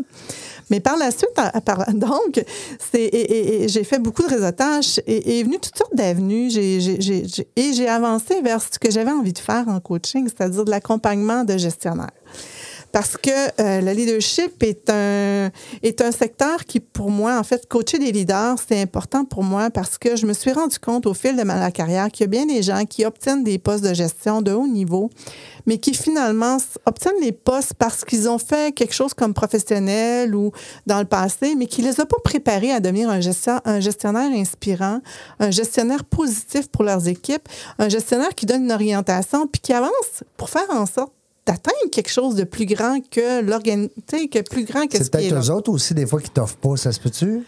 Mais par la suite, *laughs* donc, c'est, et, et- et j'ai fait beaucoup de réseautage et, est venu toutes sortes d'avenues. J'ai- j'ai- j'ai- et j'ai avancé vers ce que j'avais envie de faire en coaching, c'est-à-dire de l'accompagnement de gestionnaires. Parce que euh, le leadership est un, est un secteur qui, pour moi, en fait, coacher des leaders, c'est important pour moi parce que je me suis rendu compte au fil de ma carrière qu'il y a bien des gens qui obtiennent des postes de gestion de haut niveau, mais qui finalement obtiennent les postes parce qu'ils ont fait quelque chose comme professionnel ou dans le passé, mais qui les a pas préparés à devenir un, gestion- un gestionnaire inspirant, un gestionnaire positif pour leurs équipes, un gestionnaire qui donne une orientation puis qui avance pour faire en sorte d'atteindre quelque chose de plus grand que l'organisation, que plus grand que ce C'est peut-être eux autres aussi, des fois, qui t'offrent pas, ça se peut-tu?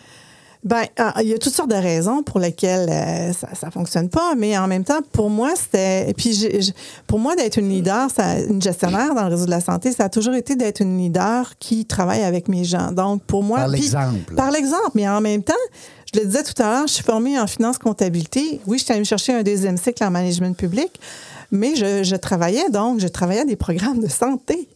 Ben, ah, il y a toutes sortes de raisons pour lesquelles euh, ça, ça fonctionne pas, mais en même temps, pour moi, c'était. Puis, pour moi, d'être une leader, ça, une gestionnaire dans le réseau de la santé, ça a toujours été d'être une leader qui travaille avec mes gens. Donc, pour moi. Par l'exemple. Par l'exemple, mais en même temps, je le disais tout à l'heure, je suis formée en finance comptabilité. Oui, je suis allée me chercher un deuxième cycle en management public, mais je, je travaillais donc, je travaillais à des programmes de santé.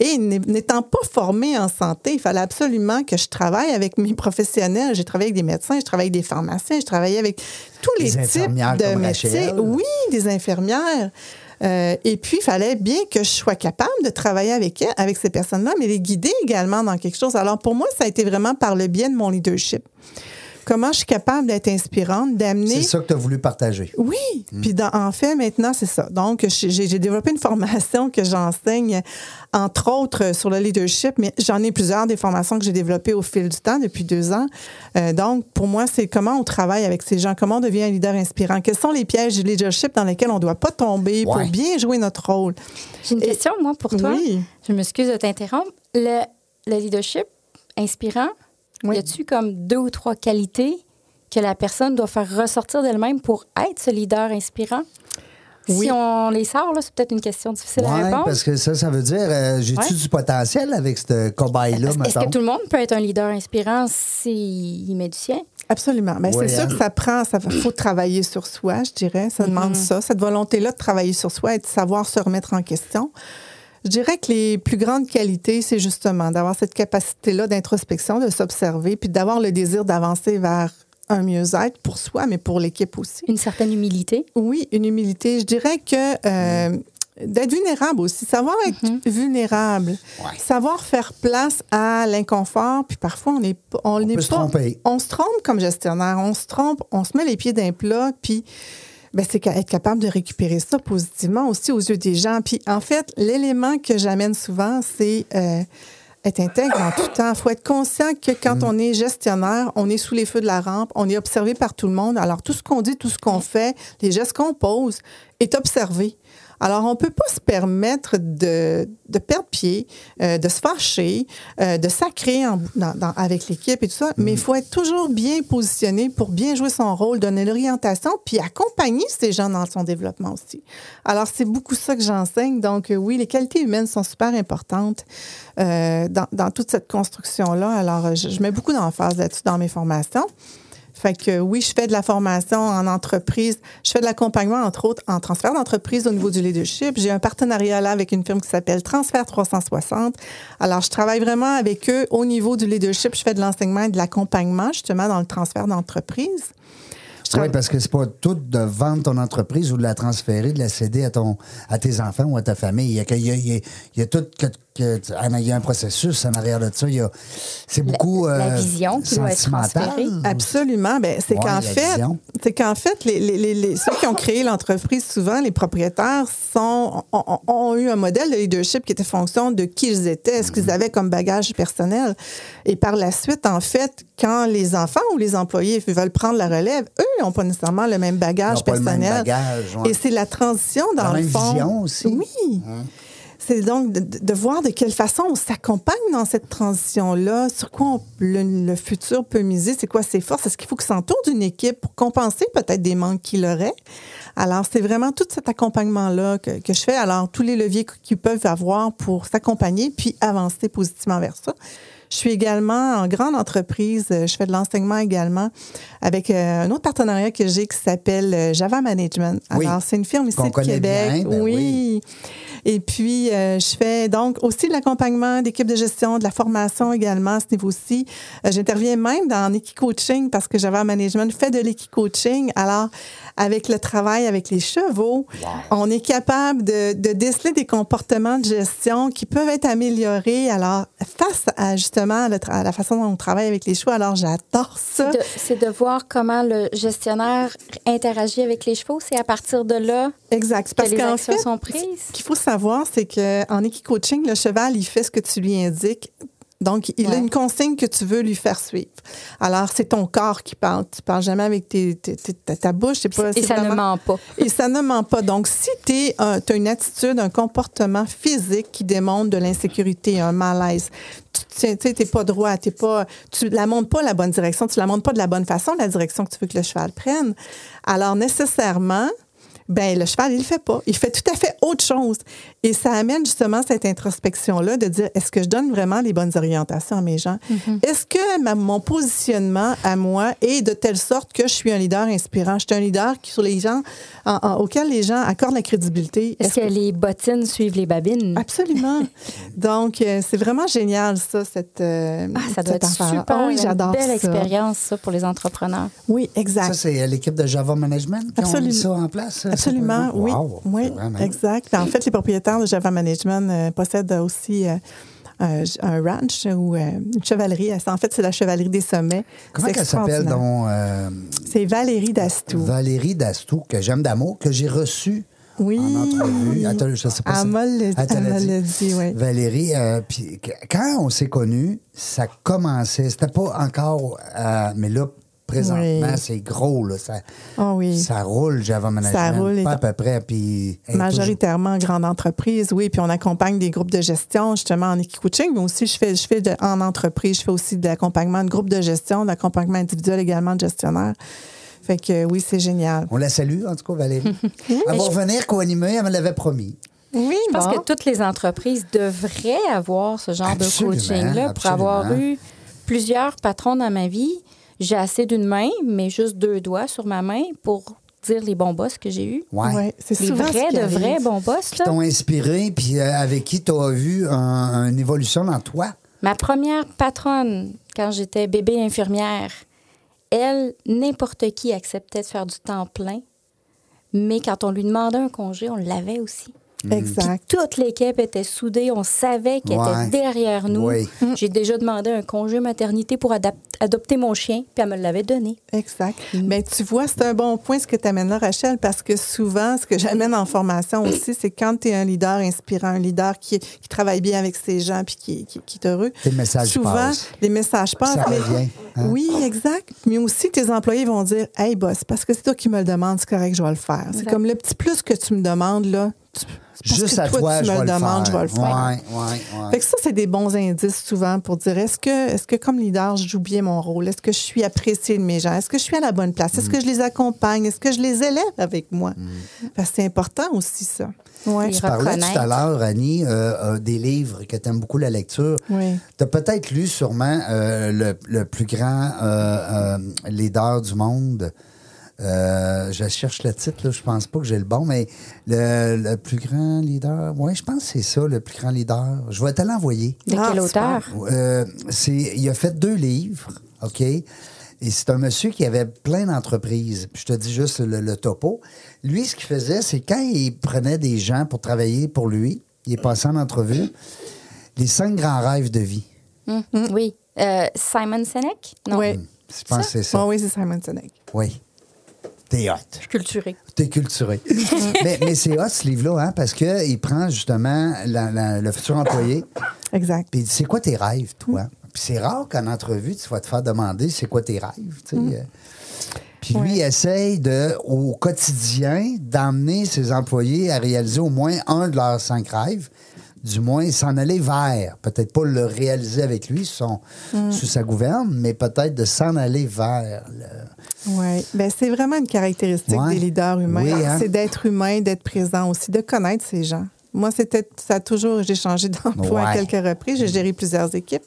Et n'é- n'étant pas formée en santé, il fallait absolument que je travaille avec mes professionnels. J'ai travaillé avec des médecins, je travaillais avec des pharmaciens, je travaillais avec tous Des les types de métiers. Oui, des infirmières. Euh, et puis, il fallait bien que je sois capable de travailler avec elles, avec ces personnes-là, mais les guider également dans quelque chose. Alors, pour moi, ça a été vraiment par le biais de mon leadership. Comment je suis capable d'être inspirante, d'amener. C'est ça que tu as voulu partager. Oui. Puis dans- en fait, maintenant, c'est ça. Donc, j'ai j'ai développé une formation que j'enseigne, entre autres, sur le leadership, mais j'en ai plusieurs des formations que j'ai développées au fil du temps depuis deux ans. Euh, donc, pour moi, c'est comment on travaille avec ces gens, comment on devient un leader inspirant, quels sont les pièges du leadership dans lesquels on ne doit pas tomber Ouais. pour bien jouer notre rôle. J'ai une Et- question, moi, pour toi. Oui. Je m'excuse de t'interrompre. Le, le leadership inspirant, Oui. y a-tu comme deux ou trois qualités que la personne doit faire ressortir d'elle-même pour être ce leader inspirant? Oui. Si on les sort, c'est peut-être une question difficile à Oui, répondre. parce que ça, ça veut dire, euh, j'ai-tu Ouais. du potentiel avec ce cobaye-là, Est-ce que tout le monde peut être un leader inspirant s'il met du sien? Absolument. Ben, Ouais, c'est sûr hein. que ça prend, ça faut travailler sur soi, je dirais. Ça demande ça, cette volonté-là de travailler sur soi et de savoir se remettre en question. Je dirais que les plus grandes qualités, c'est justement d'avoir cette capacité-là d'introspection, de s'observer, puis d'avoir le désir d'avancer vers un mieux-être pour soi, mais pour l'équipe aussi. Une certaine humilité? Oui, une humilité. Je dirais que euh, d'être vulnérable aussi, savoir être vulnérable, Ouais. savoir faire place à l'inconfort, puis parfois on n'est pas, on, n'est peut se pas, tromper. on se trompe comme gestionnaire, on se trompe, on se met les pieds d'un plat, puis ben, c'est qu'à- être capable de récupérer ça positivement aussi aux yeux des gens. Puis en fait, l'élément que j'amène souvent, c'est euh, être intègre en tout temps. Il faut être conscient que quand on est gestionnaire, on est sous les feux de la rampe, on est observé par tout le monde. Alors tout ce qu'on dit, tout ce qu'on fait, les gestes qu'on pose est observé. Alors, on ne peut pas se permettre de, de perdre pied, euh, de se fâcher, euh, de sacrer en- dans- dans- avec l'équipe et tout ça, mais il faut être toujours bien positionné pour bien jouer son rôle, donner l'orientation, puis accompagner ces gens dans son développement aussi. Alors, c'est beaucoup ça que j'enseigne. Donc, euh, oui, les qualités humaines sont super importantes euh, dans, dans toute cette construction-là. Alors, je, je mets beaucoup d'emphase là-dessus dans mes formations. Fait que oui, je fais de la formation en entreprise. Je fais de l'accompagnement, entre autres, en transfert d'entreprise au niveau du leadership. J'ai un partenariat là avec une firme qui s'appelle Transfert 360. Alors, je travaille vraiment avec eux au niveau du leadership. Je fais de l'enseignement et de l'accompagnement, justement, dans le transfert d'entreprise. Oui, parce que c'est pas tout de vendre ton entreprise ou de la transférer, de la céder à, ton, à tes enfants ou à ta famille. Y a- il y a- il y a tout que, que- il y a un processus en arrière de ça. Il y a, c'est beaucoup la euh, vision qui doit être sentimental. transférée. Absolument. Ben, c'est Ouais, qu'en fait, vision. c'est qu'en fait, les, les- les- les- ceux qui ont créé l'entreprise, souvent, les propriétaires sont, ont, eu un modèle de leadership qui était fonction de qui ils étaient, ce qu'ils avaient comme bagage personnel. Et par la suite, en fait, quand les enfants ou les employés veulent prendre la relève, eux n'ont pas nécessairement le même bagage le même personnel. bagage, ouais. Et c'est la transition dans La le même fond. vision aussi. Hein? Oui. C'est donc de, de voir de quelle façon on s'accompagne dans cette transition-là, sur quoi on- le, le futur peut miser, c'est quoi ses forces, est-ce qu'il faut qu'il s'entoure d'une équipe pour compenser peut-être des manques qu'il aurait? Alors, c'est vraiment tout cet accompagnement-là que, que je fais. Alors, tous les leviers qu'ils peuvent avoir pour s'accompagner puis avancer positivement vers ça. Je suis également en grande entreprise. euh, Je fais de l'enseignement également avec euh, un autre partenariat que j'ai qui s'appelle euh, Java Management. Oui. Alors, c'est une firme ici de Québec. bien, ben oui. Et puis, euh, je fais donc aussi de l'accompagnement d'équipes de gestion, de la formation également à ce niveau-ci. Euh, J'interviens même dans l'equi-coaching parce que Java Management fait de l'equi-coaching. Alors, avec le travail avec les chevaux, on est capable de, de déceler des comportements de gestion qui peuvent être améliorés. Alors, face à justement le à la façon dont on travaille avec les chevaux, alors j'adore ça. C'est de voir comment le gestionnaire interagit avec les chevaux. C'est à partir de là Exact. que Parce les qu'en actions fait, sont prises. Ce qu'il faut savoir, c'est qu'en équi-coaching, le cheval, il fait ce que tu lui indiques. Donc, il a une consigne que tu veux lui faire suivre. Alors, c'est ton corps qui parle. Tu parles jamais avec tes, tes- tes- ta, bouche. Pas, Et ça ne ment pas. Et ça ne ment pas. Donc, si tu as une attitude, un comportement physique qui démontre de l'insécurité, un malaise, tu n'es pas droit, t'es pas, tu la montres pas la bonne direction, tu la montres pas de la bonne façon, la direction que tu veux que le cheval prenne. Alors, nécessairement, ben le cheval, il le fait pas. Il fait tout à fait autre chose. Et ça amène justement cette introspection-là de dire, est-ce que je donne vraiment les bonnes orientations à mes gens? Est-ce que ma- mon positionnement à moi est de telle sorte que je suis un leader inspirant? Je suis un leader qui, sur les gens, en- en- auquel les gens accordent la crédibilité. Est-ce que les bottines suivent les babines? Absolument. *laughs* Donc, euh, c'est vraiment génial, ça, cette. euh, Ah, ça doit être affaire-là. super. Ah oui, j'adore Une belle ça. expérience, ça, pour les entrepreneurs. Oui, exact. Ça, c'est euh, l'équipe de Java Management qui ont Absolument. mis ça en place. Absolument, oui. Wow, oui, exact. Puis En fait, les propriétaires de Java Management euh, possèdent aussi euh, un, un ranch ou euh, une chevalerie. En fait, c'est la chevalerie des sommets. Comment elle s'appelle, donc euh, C'est Valérie Dastou. Valérie Dastou, que j'aime d'amour, que j'ai reçue Oui. en entrevue. Attends, je sais pas si- Elle m'a le- dit. oui. Valérie, euh, puis quand on s'est connus, ça commençait. C'était pas encore. euh, mais là, présentement, Oui. c'est gros. Là, ça, Ah oui. ça roule, Java Management. roule et- Pas à peu près. Puis, Majoritairement grande entreprise, oui. Puis on accompagne des groupes de gestion, justement, en équipe-coaching, mais aussi je fais, je fais de- en entreprise, je fais aussi de l'accompagnement de groupes de gestion, d'accompagnement individuel également de gestionnaire. Fait que oui, c'est génial. On la salue, en tout cas, Valérie. *laughs* Elle va revenir co-animer, elle me l'avait promis. Oui, Je pense que toutes les entreprises devraient avoir ce genre Absolument, de coaching-là pour avoir eu plusieurs patrons dans ma vie. J'ai assez d'une main, mais juste deux doigts sur ma main pour dire les bons boss que j'ai eus. Ouais. Ouais, c'est Les souvent vrais de arrive. vrais bons boss. Qui t'ont inspiré, puis euh, avec qui tu as vu un- une évolution dans toi? Ma première patronne, quand j'étais bébé infirmière, elle, n'importe qui acceptait de faire du temps plein, mais quand on lui demandait un congé, on l'avait aussi. Exact. Toute l'équipe était soudée, on savait qu'elle Ouais. était derrière nous. Oui. J'ai déjà demandé un congé maternité pour adopter mon chien, puis elle me l'avait donné. Exact. Mais tu vois, c'est un bon point ce que tu amènes là, Rachel, parce que souvent, ce que j'amène en formation aussi, c'est quand tu es un leader inspirant, un leader qui, qui travaille bien avec ses gens puis qui, qui, qui est heureux. Tes messages Souvent, passent. les messages passent. Ça mais- revient, hein? Oui, exact. Mais aussi, tes employés vont dire Hey, boss, parce que c'est toi qui me le demandes, c'est correct, je vais le faire. C'est comme le petit plus que tu me demandes, là. Juste que à toi, tu je me vais le demandes, faire. je vais le faire. Ouais, ouais, ouais. Fait que ça, c'est des bons indices souvent pour dire est-ce que, est-ce que comme leader, je joue bien mon rôle? Est-ce que je suis appréciée de mes gens? Est-ce que je suis à la bonne place? Est-ce que je les accompagne? Est-ce que je les élève avec moi? Parce que c'est important aussi, ça. Oui. Les Tu parlais tout à l'heure, Annie, euh, euh, des livres que tu aimes beaucoup la lecture. Oui. Tu as peut-être lu sûrement euh, le, le plus grand euh, euh, leader du monde. Euh, je cherche le titre, là, je pense pas que j'ai le bon, mais le, le plus grand leader. Oui, je pense que c'est ça, le plus grand leader. Je vais te l'envoyer. De Ah, quel super. auteur? Euh, c'est, il a fait deux livres, OK? Et c'est un monsieur qui avait plein d'entreprises. Puis je te dis juste le, le topo. Lui, ce qu'il faisait, c'est quand il prenait des gens pour travailler pour lui, il est passé en entrevue, les cinq grands rêves de vie. Hum, Oui. Euh, Simon Sinek? Non. Oui. Je pense que c'est ça. Ah oui, c'est Simon Sinek. Oui. T'es hot. Culturé. T'es culturé. *laughs* mais mais c'est hot, ce livre-là, hein, parce qu'il prend justement la- la- le futur employé, Exact. puis il dit c'est quoi tes rêves, toi? Puis c'est rare qu'en entrevue, tu vas te faire demander c'est quoi tes rêves. tu sais. euh. Puis lui, il essaye de, au quotidien d'emmener ses employés à réaliser au moins un de leurs cinq rêves, du moins s'en aller vers. Peut-être pas le réaliser avec lui sous, son- sous sa gouverne, mais peut-être de s'en aller vers. le- Oui. Ben, c'est vraiment une caractéristique Ouais. des leaders humains. Oui, hein? C'est d'être humain, d'être présent aussi, de connaître ces gens. Moi, c'était, ça a toujours, j'ai changé *laughs* d'emploi à quelques reprises, j'ai géré plusieurs équipes.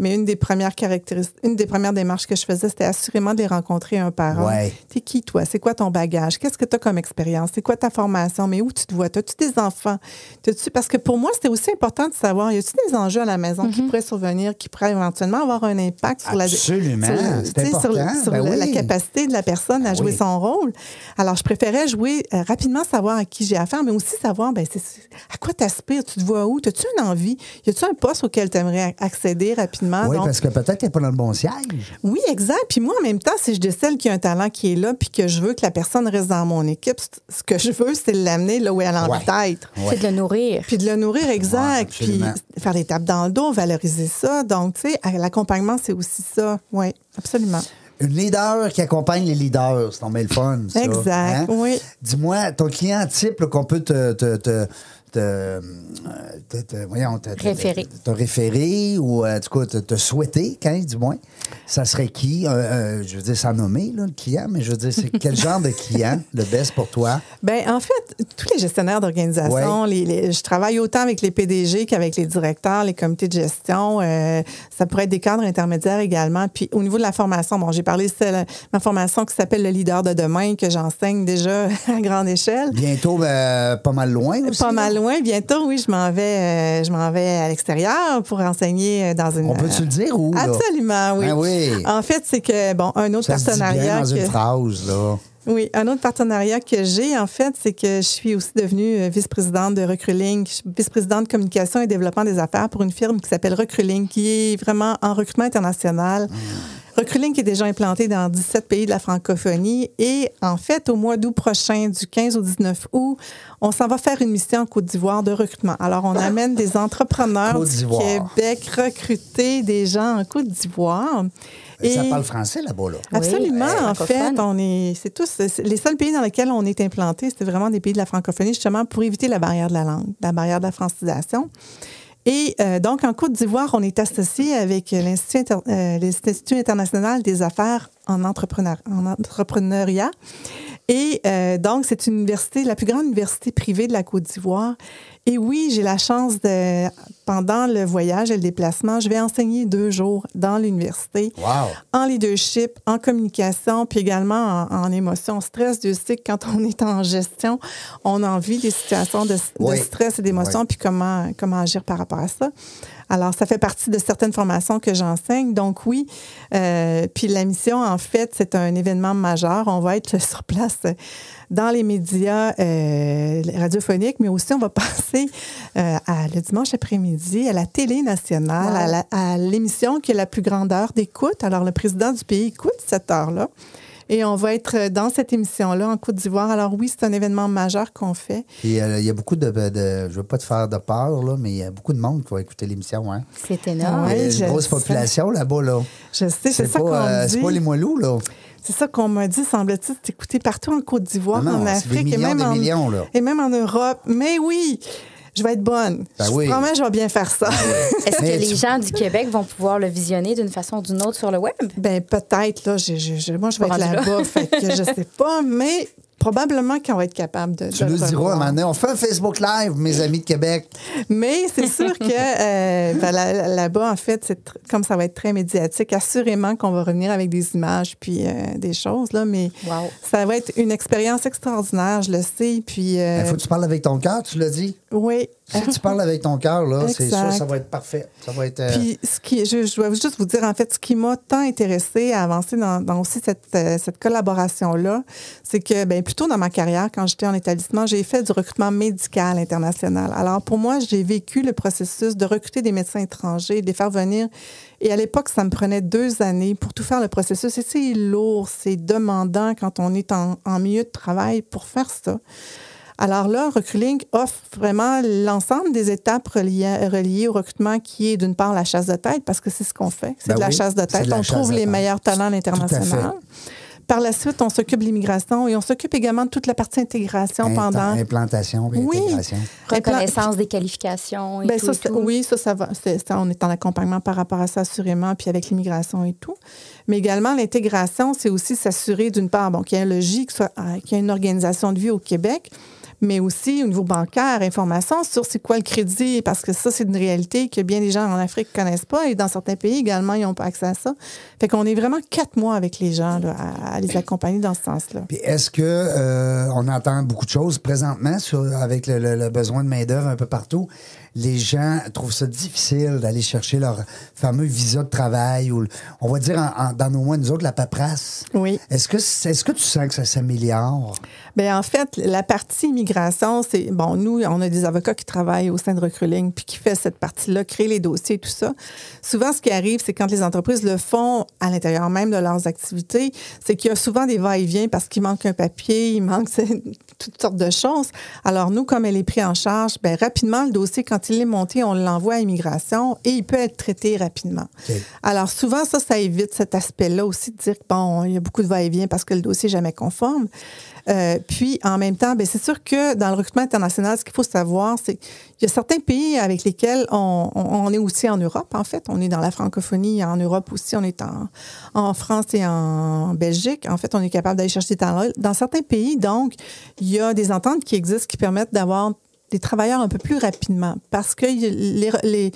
Mais une des premières caractéristiques, une des premières démarches que je faisais, c'était assurément de les rencontrer un par un. Ouais. T'es qui, toi? C'est quoi ton bagage? Qu'est-ce que tu as comme expérience? C'est quoi ta formation? Mais où tu te vois? As-tu des enfants? T'as-tu- Parce que pour moi, c'était aussi important de savoir, y a-tu des enjeux à la maison qui pourraient survenir, qui pourraient éventuellement avoir un impact sur la Absolument. sur- C'est sur- important. sur Ben la, capacité de la personne à Ben jouer oui. son rôle. Alors, je préférais jouer euh, rapidement, savoir à qui j'ai affaire, mais aussi savoir ben, c'est- c'est- à quoi tu aspires, tu te vois où, as-tu une envie, y a-tu un poste auquel tu aimerais accéder rapidement? Oui, Donc, parce que peut-être que t'es pas dans le bon siège. oui, exact. Puis moi, en même temps, si je décèle qu'il y a un talent qui est là, puis que je veux que la personne reste dans mon équipe, ce que je veux, c'est de l'amener là où elle a envie Ouais. d'être. Ouais. C'est de le nourrir. Puis de le nourrir, Ouais, exact. puis faire des tapes dans le dos, valoriser ça. Donc, tu sais, l'accompagnement, c'est aussi ça. Oui, absolument. Une leader qui accompagne les leaders, c'est tombé le fun. ça, Exact, hein? oui. Dis-moi, ton client type qu'on peut te. te, te te, euh, te- te- voyons, te- te- Référer. te référer ou en tout cas te, te souhaiter, quand, du moins, ça serait qui? Euh, euh, je veux dire, sans nommer là, le client, mais je veux dire, c'est quel genre de client *laughs* le best pour toi? Ben en fait, tous les gestionnaires d'organisation, je travaille autant avec les PDG qu'avec les directeurs, les comités de gestion. euh, ça pourrait être des cadres intermédiaires également. Puis au niveau de la formation, bon, j'ai parlé de ma formation qui s'appelle le leader de demain que j'enseigne déjà *laughs* à grande échelle. Bientôt, euh, pas mal loin aussi. Pas mal loin. Bientôt, oui, je m'en vais, euh, je m'en vais à l'extérieur pour enseigner euh, dans une. On peut-tu le dire où? là? Absolument, oui. Ah oui. En fait, c'est que bon, un autre Ça se dit bien partenariat. dans une que- phrase, là. Oui, un autre partenariat que j'ai, en fait, c'est que je suis aussi devenue euh, vice-présidente de Recruling, vice-présidente communication et développement des affaires pour une firme qui s'appelle Recruling, qui est vraiment en recrutement international. Recruling qui est déjà implanté dans 17 pays de la francophonie. Et en fait, au mois d'août prochain, du 15 au 19 août, on s'en va faire une mission en Côte d'Ivoire de recrutement. Alors, on amène des entrepreneurs du. Québec recruter des gens en Côte d'Ivoire. Ça Et- parle français là-bas, là. Absolument. Oui, en fait, on est, c'est tous c'est- les seuls pays dans lesquels on est implanté, c'était vraiment des pays de la francophonie, justement pour éviter la barrière de la langue, la barrière de la francisation. Et euh, donc, en Côte d'Ivoire, on est associé avec euh, l'Institut international des affaires en, entrepreneur, en entrepreneuriat. Et euh, donc, c'est une université, la plus grande université privée de la Côte d'Ivoire. Et oui, j'ai la chance de, pendant le voyage et le déplacement, je vais enseigner deux jours dans l'université Wow. en leadership, en communication, puis également en, en émotion. Stress, Dieu sait que quand on est en gestion, on en vit des situations de, stress et d'émotion, Oui. puis comment, comment agir par rapport à ça. Alors, ça fait partie de certaines formations que j'enseigne. Donc, oui. Euh, puis la mission, en fait, c'est un événement majeur. On va être sur place dans les médias euh, radiophoniques, mais aussi on va *laughs* passer euh, à, le dimanche après-midi à la télé nationale, à l'émission qui a la plus grande heure d'écoute. Alors, le président du pays écoute cette heure-là. Et on va être dans cette émission-là en Côte d'Ivoire. Alors oui, c'est un événement majeur qu'on fait. Et euh, il y a beaucoup de, de- Je veux pas te faire de peur, là, mais il y a beaucoup de monde qui va écouter l'émission. Hein. C'est énorme. Ouais. Il y a une grosse sais. population là-bas. Là. Je sais, c'est ça qu'on pas, euh, c'est dit. pas les moelleux, là. C'est ça qu'on m'a dit, semble-t-il, c'est écouté partout en Côte d'Ivoire, en Afrique des et même des en, millions, là. et même en Europe. Mais oui, je vais être bonne. Ben je oui. promets, je vais bien faire ça. Est-ce que les tu- gens du Québec vont pouvoir le visionner d'une façon ou d'une autre sur le web? Ben peut-être là, je, je- je- moi je vais être là. là-bas, fait que je sais pas, mais probablement qu'on va être capable de. Tu de nous le diras revoir. un moment donné, on fait un Facebook Live, mes *laughs* amis de Québec. Mais c'est sûr que euh, ben, là- là-bas, en fait, c'est tr- comme ça va être très médiatique, assurément qu'on va revenir avec des images puis euh, des choses là, mais Wow. ça va être une expérience extraordinaire, je le sais. Puis Il euh, faut que tu parles avec ton cœur, tu l'as dit. oui. Si tu parles avec ton cœur, là, c'est sûr, ça va être parfait. Ça va être. euh, Puis, ce qui, je, je dois juste vous dire, en fait, ce qui m'a tant intéressé à avancer dans, dans aussi cette, euh, cette collaboration-là, c'est que, bien, plutôt dans ma carrière, quand j'étais en établissement, j'ai fait du recrutement médical international. Alors, pour moi, j'ai vécu le processus de recruter des médecins étrangers, de les faire venir. Et à l'époque, ça me prenait deux années pour tout faire le processus. Et c'est lourd, c'est demandant quand on est en, en milieu de travail pour faire ça. Alors là, Recruiting offre vraiment l'ensemble des étapes reliées, reliées au recrutement qui est d'une part la chasse de tête, parce que c'est ce qu'on fait. C'est Ben de la chasse de tête. de On trouve les meilleurs talents à l'international. Par la suite, on s'occupe de l'immigration et on s'occupe également de toute la partie intégration pendant. Implantation et Oui. intégration. Reconnaissance des qualifications et Ben, tout, ça, et c'est- tout. oui, ça, ça va. Ça, on est en accompagnement par rapport à ça, assurément, puis avec l'immigration et tout. Mais également, l'intégration, c'est aussi s'assurer, d'une part, bon, qu'il y ait un logis, euh, qu'il y ait une organisation de vie au Québec, mais aussi au niveau bancaire, information sur c'est quoi le crédit, parce que ça, c'est une réalité que bien des gens en Afrique ne connaissent pas et dans certains pays également, ils n'ont pas accès à ça. Fait qu'on est vraiment quatre mois avec les gens là, à, à les accompagner dans ce sens-là. Puis est-ce que euh, on entend beaucoup de choses présentement sur, avec le, le- le besoin de main-d'œuvre un peu partout? Les gens trouvent ça difficile d'aller chercher leur fameux visa de travail ou, on va dire en- en- dans nos mois, nous autres, la paperasse. Oui. Est-ce que, est-ce que tu sens que ça s'améliore? Bien, en fait, la partie immigration, c'est bon, nous, on a des avocats qui travaillent au sein de Recruling puis qui fait cette partie-là, créer les dossiers et tout ça. Souvent, ce qui arrive, c'est quand les entreprises le font à l'intérieur même de leurs activités, c'est qu'il y a souvent des va-et-vient parce qu'il manque un papier, il manque *laughs* toutes sortes de choses. Alors, nous, comme elle est prise en charge, bien, rapidement, le dossier, quand il est monté, on l'envoie à immigration et il peut être traité rapidement. Alors, souvent, ça, ça évite cet aspect-là aussi de dire que, bon, il y a beaucoup de va-et-vient parce que le dossier n'est jamais conforme. Euh, puis, en même temps, ben, c'est sûr que dans le recrutement international, ce qu'il faut savoir, c'est qu'il y a certains pays avec lesquels on, on- on est aussi en Europe, en fait. On est dans la francophonie, en Europe aussi, on est en, en France et en Belgique. En fait, on est capable d'aller chercher des talents. Dans certains pays, donc, il y a des ententes qui existent qui permettent d'avoir des travailleurs un peu plus rapidement parce que les,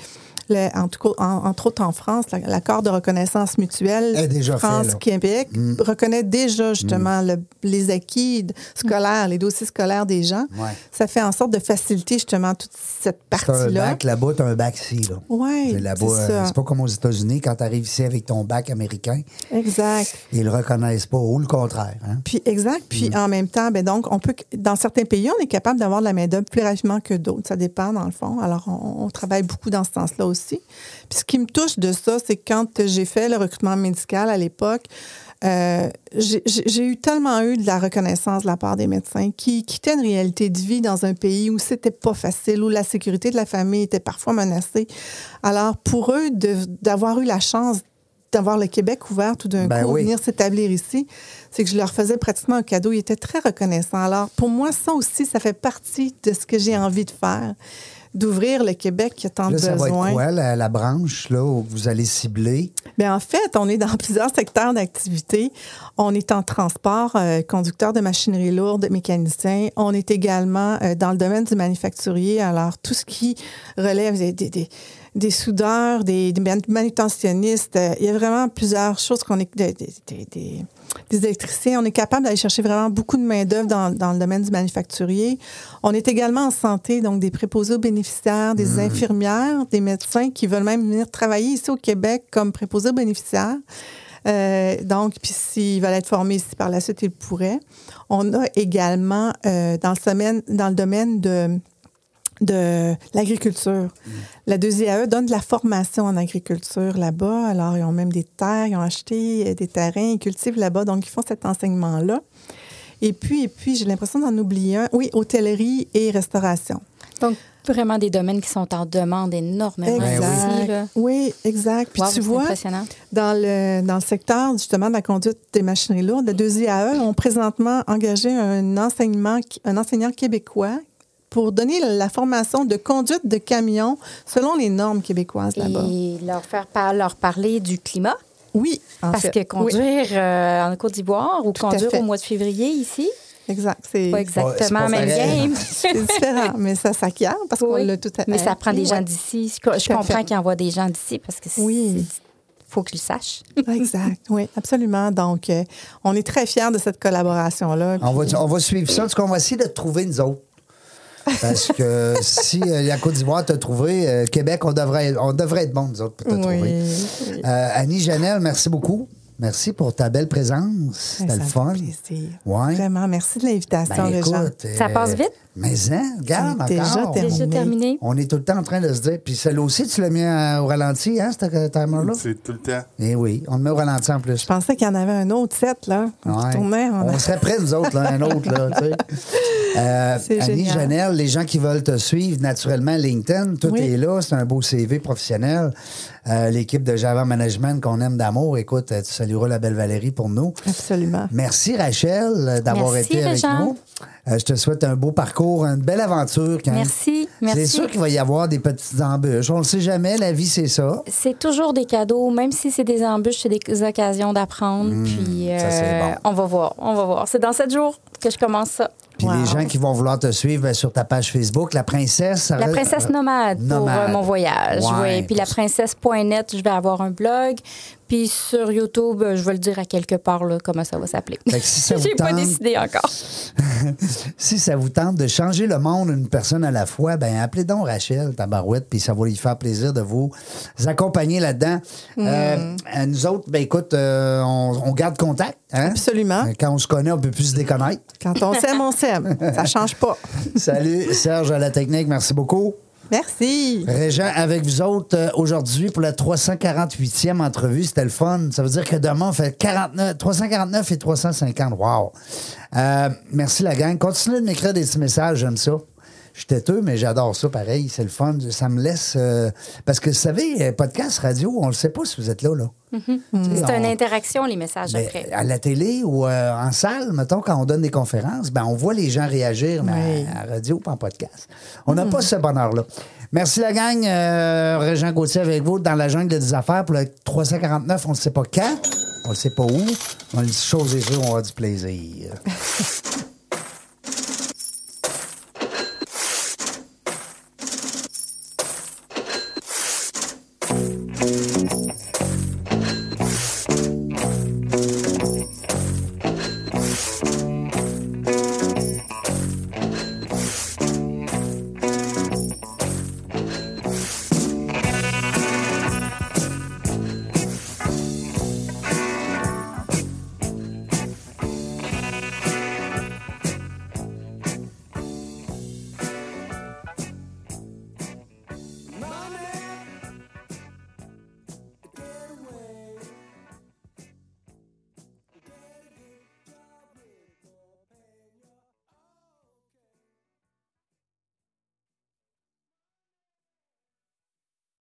le- en tout cas, en- entre autres en France, la- l'accord de reconnaissance mutuelle là. Mm. France-Québec reconnaît déjà justement le- les acquis scolaires, les dossiers scolaires des gens. Ouais. Ça fait en sorte de faciliter justement toute cette partie-là. bac là-bas, t'as un bac ici. Là. Oui, C'est là-bas, c'est euh, ça. c'est pas comme aux États-Unis quand tu arrives ici avec ton bac américain, Exact. ils le reconnaissent pas, ou le contraire. hein. Puis exact. Puis Mm. en même temps, ben donc on peut dans certains pays, on est capable d'avoir de la main d'œuvre plus rapidement que d'autres. Ça dépend dans le fond. Alors on, on travaille beaucoup dans ce sens-là aussi. Puis ce qui me touche de ça, c'est que quand j'ai fait le recrutement médical à l'époque. euh, j'ai eu tellement eu de la reconnaissance de la part des médecins qui quittaient une réalité de vie dans un pays où c'était pas facile, où la sécurité de la famille était parfois menacée. Alors, pour eux, d'avoir eu la chance d'avoir le Québec ouvert tout d'un Ben coup, oui. venir s'établir ici, c'est que je leur faisais pratiquement un cadeau. Ils étaient très reconnaissants. Alors, pour moi, ça aussi, ça fait partie de ce que j'ai envie de faire, d'ouvrir le Québec qui a tant Là, de ça va être quoi, la, la branche là, où vous allez cibler? Bien, en fait, on est dans *laughs* plusieurs secteurs d'activité. On est en transport, euh, conducteur de machinerie lourde, mécanicien. On est également euh, dans le domaine du manufacturier. Alors, tout ce qui relève des, des, des- des soudeurs, des, des man- manutentionnistes, euh, il y a vraiment plusieurs choses qu'on est... des- des- des- électriciens. On est capable d'aller chercher vraiment beaucoup de main-d'œuvre dans, dans le domaine du manufacturier. On est également en santé, donc des préposés aux bénéficiaires, des infirmières, des médecins qui veulent même venir travailler ici au Québec comme préposés aux bénéficiaires. Euh, donc, puis s'ils veulent être formés ici par la suite, ils pourraient. On a également euh, dans, le domaine, dans le domaine de de l'agriculture. La 2IAE donne de la formation en agriculture là-bas. Alors, ils ont même des terres, ils ont acheté euh, des terrains, ils cultivent là-bas. Donc, ils font cet enseignement-là. Et puis, et puis j'ai l'impression d'en oublier un. Oui, hôtellerie et restauration. Donc, vraiment des domaines qui sont en demande énormément Exact. ici. Là. Oui, exact. Puis Wow, tu vois, impressionnant. dans le, dans le secteur justement de la conduite des machineries lourdes, la 2IAE ont présentement engagé un, enseignement, un enseignant québécois pour donner la formation de conduite de camions selon les normes québécoises là-bas. Et leur faire par- leur parler du climat? Oui, en parce fait. que Oui, conduire euh, en Côte d'Ivoire ou Tout conduire au mois de février ici, exact. C'est pas c'est exactement même game. *laughs* c'est différent, mais ça s'acquiert parce qu'on Oui. l'a tout à Mais ça prend des gens ouais. d'ici. Je Tout comprends qu'ils envoient des gens d'ici parce que c'est- Oui. faut qu'ils le sachent. *laughs* Exact, oui, absolument. Donc, euh, on est très fiers de cette collaboration-là. On va, on va suivre ça, parce qu'on va essayer de te trouver nous autres. Parce que *laughs* si euh, la Côte d'Ivoire t'a trouvé, euh, Québec, on devrait, on devrait être bon, nous autres, pour te Oui, trouver. Euh, Annie Janelle, merci beaucoup. Merci pour ta belle présence. C'était Ben, le ça fun. plaisir. Ouais. Vraiment, merci de l'invitation, Ben, écoute, Ça euh, passe vite? Mais hein, regarde déjà encore. terminé. Déjà terminé. On est tout le temps en train de se dire. Puis celle aussi, tu l'as mis à- au ralenti, hein, ce timer-là? C'est tout le temps. Eh oui, on le met au ralenti en plus. Je pensais qu'il y en avait un autre set, là, qui Ouais. tournait. On a- On serait prêts, nous autres, là, un autre. Là, tu sais. *laughs* Euh, Annie génial. Janelle, les gens qui veulent te suivre, naturellement, LinkedIn, tout Oui. est là. C'est un beau CV professionnel. Euh, L'équipe de Java Management qu'on aime d'amour, écoute, tu salueras la belle Valérie pour nous. Absolument. Merci, Rachel, euh, d'avoir Merci, été avec nous. Euh, je te souhaite un beau parcours, une belle aventure. quand même. Merci, C'est merci. sûr qu'il va y avoir des petites embûches. On ne le sait jamais, la vie, c'est ça. C'est toujours des cadeaux, même si c'est des embûches, c'est des occasions d'apprendre. puis ça, c'est euh, bon. on va voir, on va voir. C'est dans sept jours que je commence ça. Puis Wow. les gens qui vont vouloir te suivre ben, sur ta page Facebook, la princesse. La princesse nomade, pour euh, mon voyage. Ouais, oui. Puis la princesse.net, je vais avoir un blog. Puis sur YouTube, euh, je vais le dire à quelque part là, comment ça va s'appeler. Si ça *laughs* vous J'ai pas tente- décidé encore. *laughs* Si ça vous tente de changer le monde une personne à la fois, ben appelez donc Rachel Tabarouette, puis ça va lui faire plaisir de vous accompagner là-dedans. Euh, euh, nous autres, ben écoute, euh, on, on garde contact. Hein? Absolument. Quand on se connaît, on peut plus se déconnaître. Quand on s'aime, on s'aime. Ça *laughs* change pas. Salut Serge à la technique, merci beaucoup. Merci. Régent, avec vous autres euh, aujourd'hui pour la 348e entrevue. C'était le fun. Ça veut dire que demain, on fait 49, 349 et 350. Wow. Euh, merci la gang. Continuez de m'écrire des petits messages, j'aime ça. Je suis têteux, mais j'adore ça pareil. C'est le fun. Ça me laisse. euh, parce que vous savez, euh, podcast, radio, on ne le sait pas si vous êtes là. là. Sais, C'est on- une interaction, les messages ben, après. à la télé ou euh, en salle, mettons, quand on donne des conférences, ben, on voit les gens réagir mais Oui. à, à radio pas en podcast. On n'a pas ce bonheur-là. Merci la gang. Euh, Régent Gauthier avec vous dans la jungle des affaires pour le 349. On ne sait pas quand, on ne sait pas où. On le chose sûre, on avoir du plaisir. *laughs*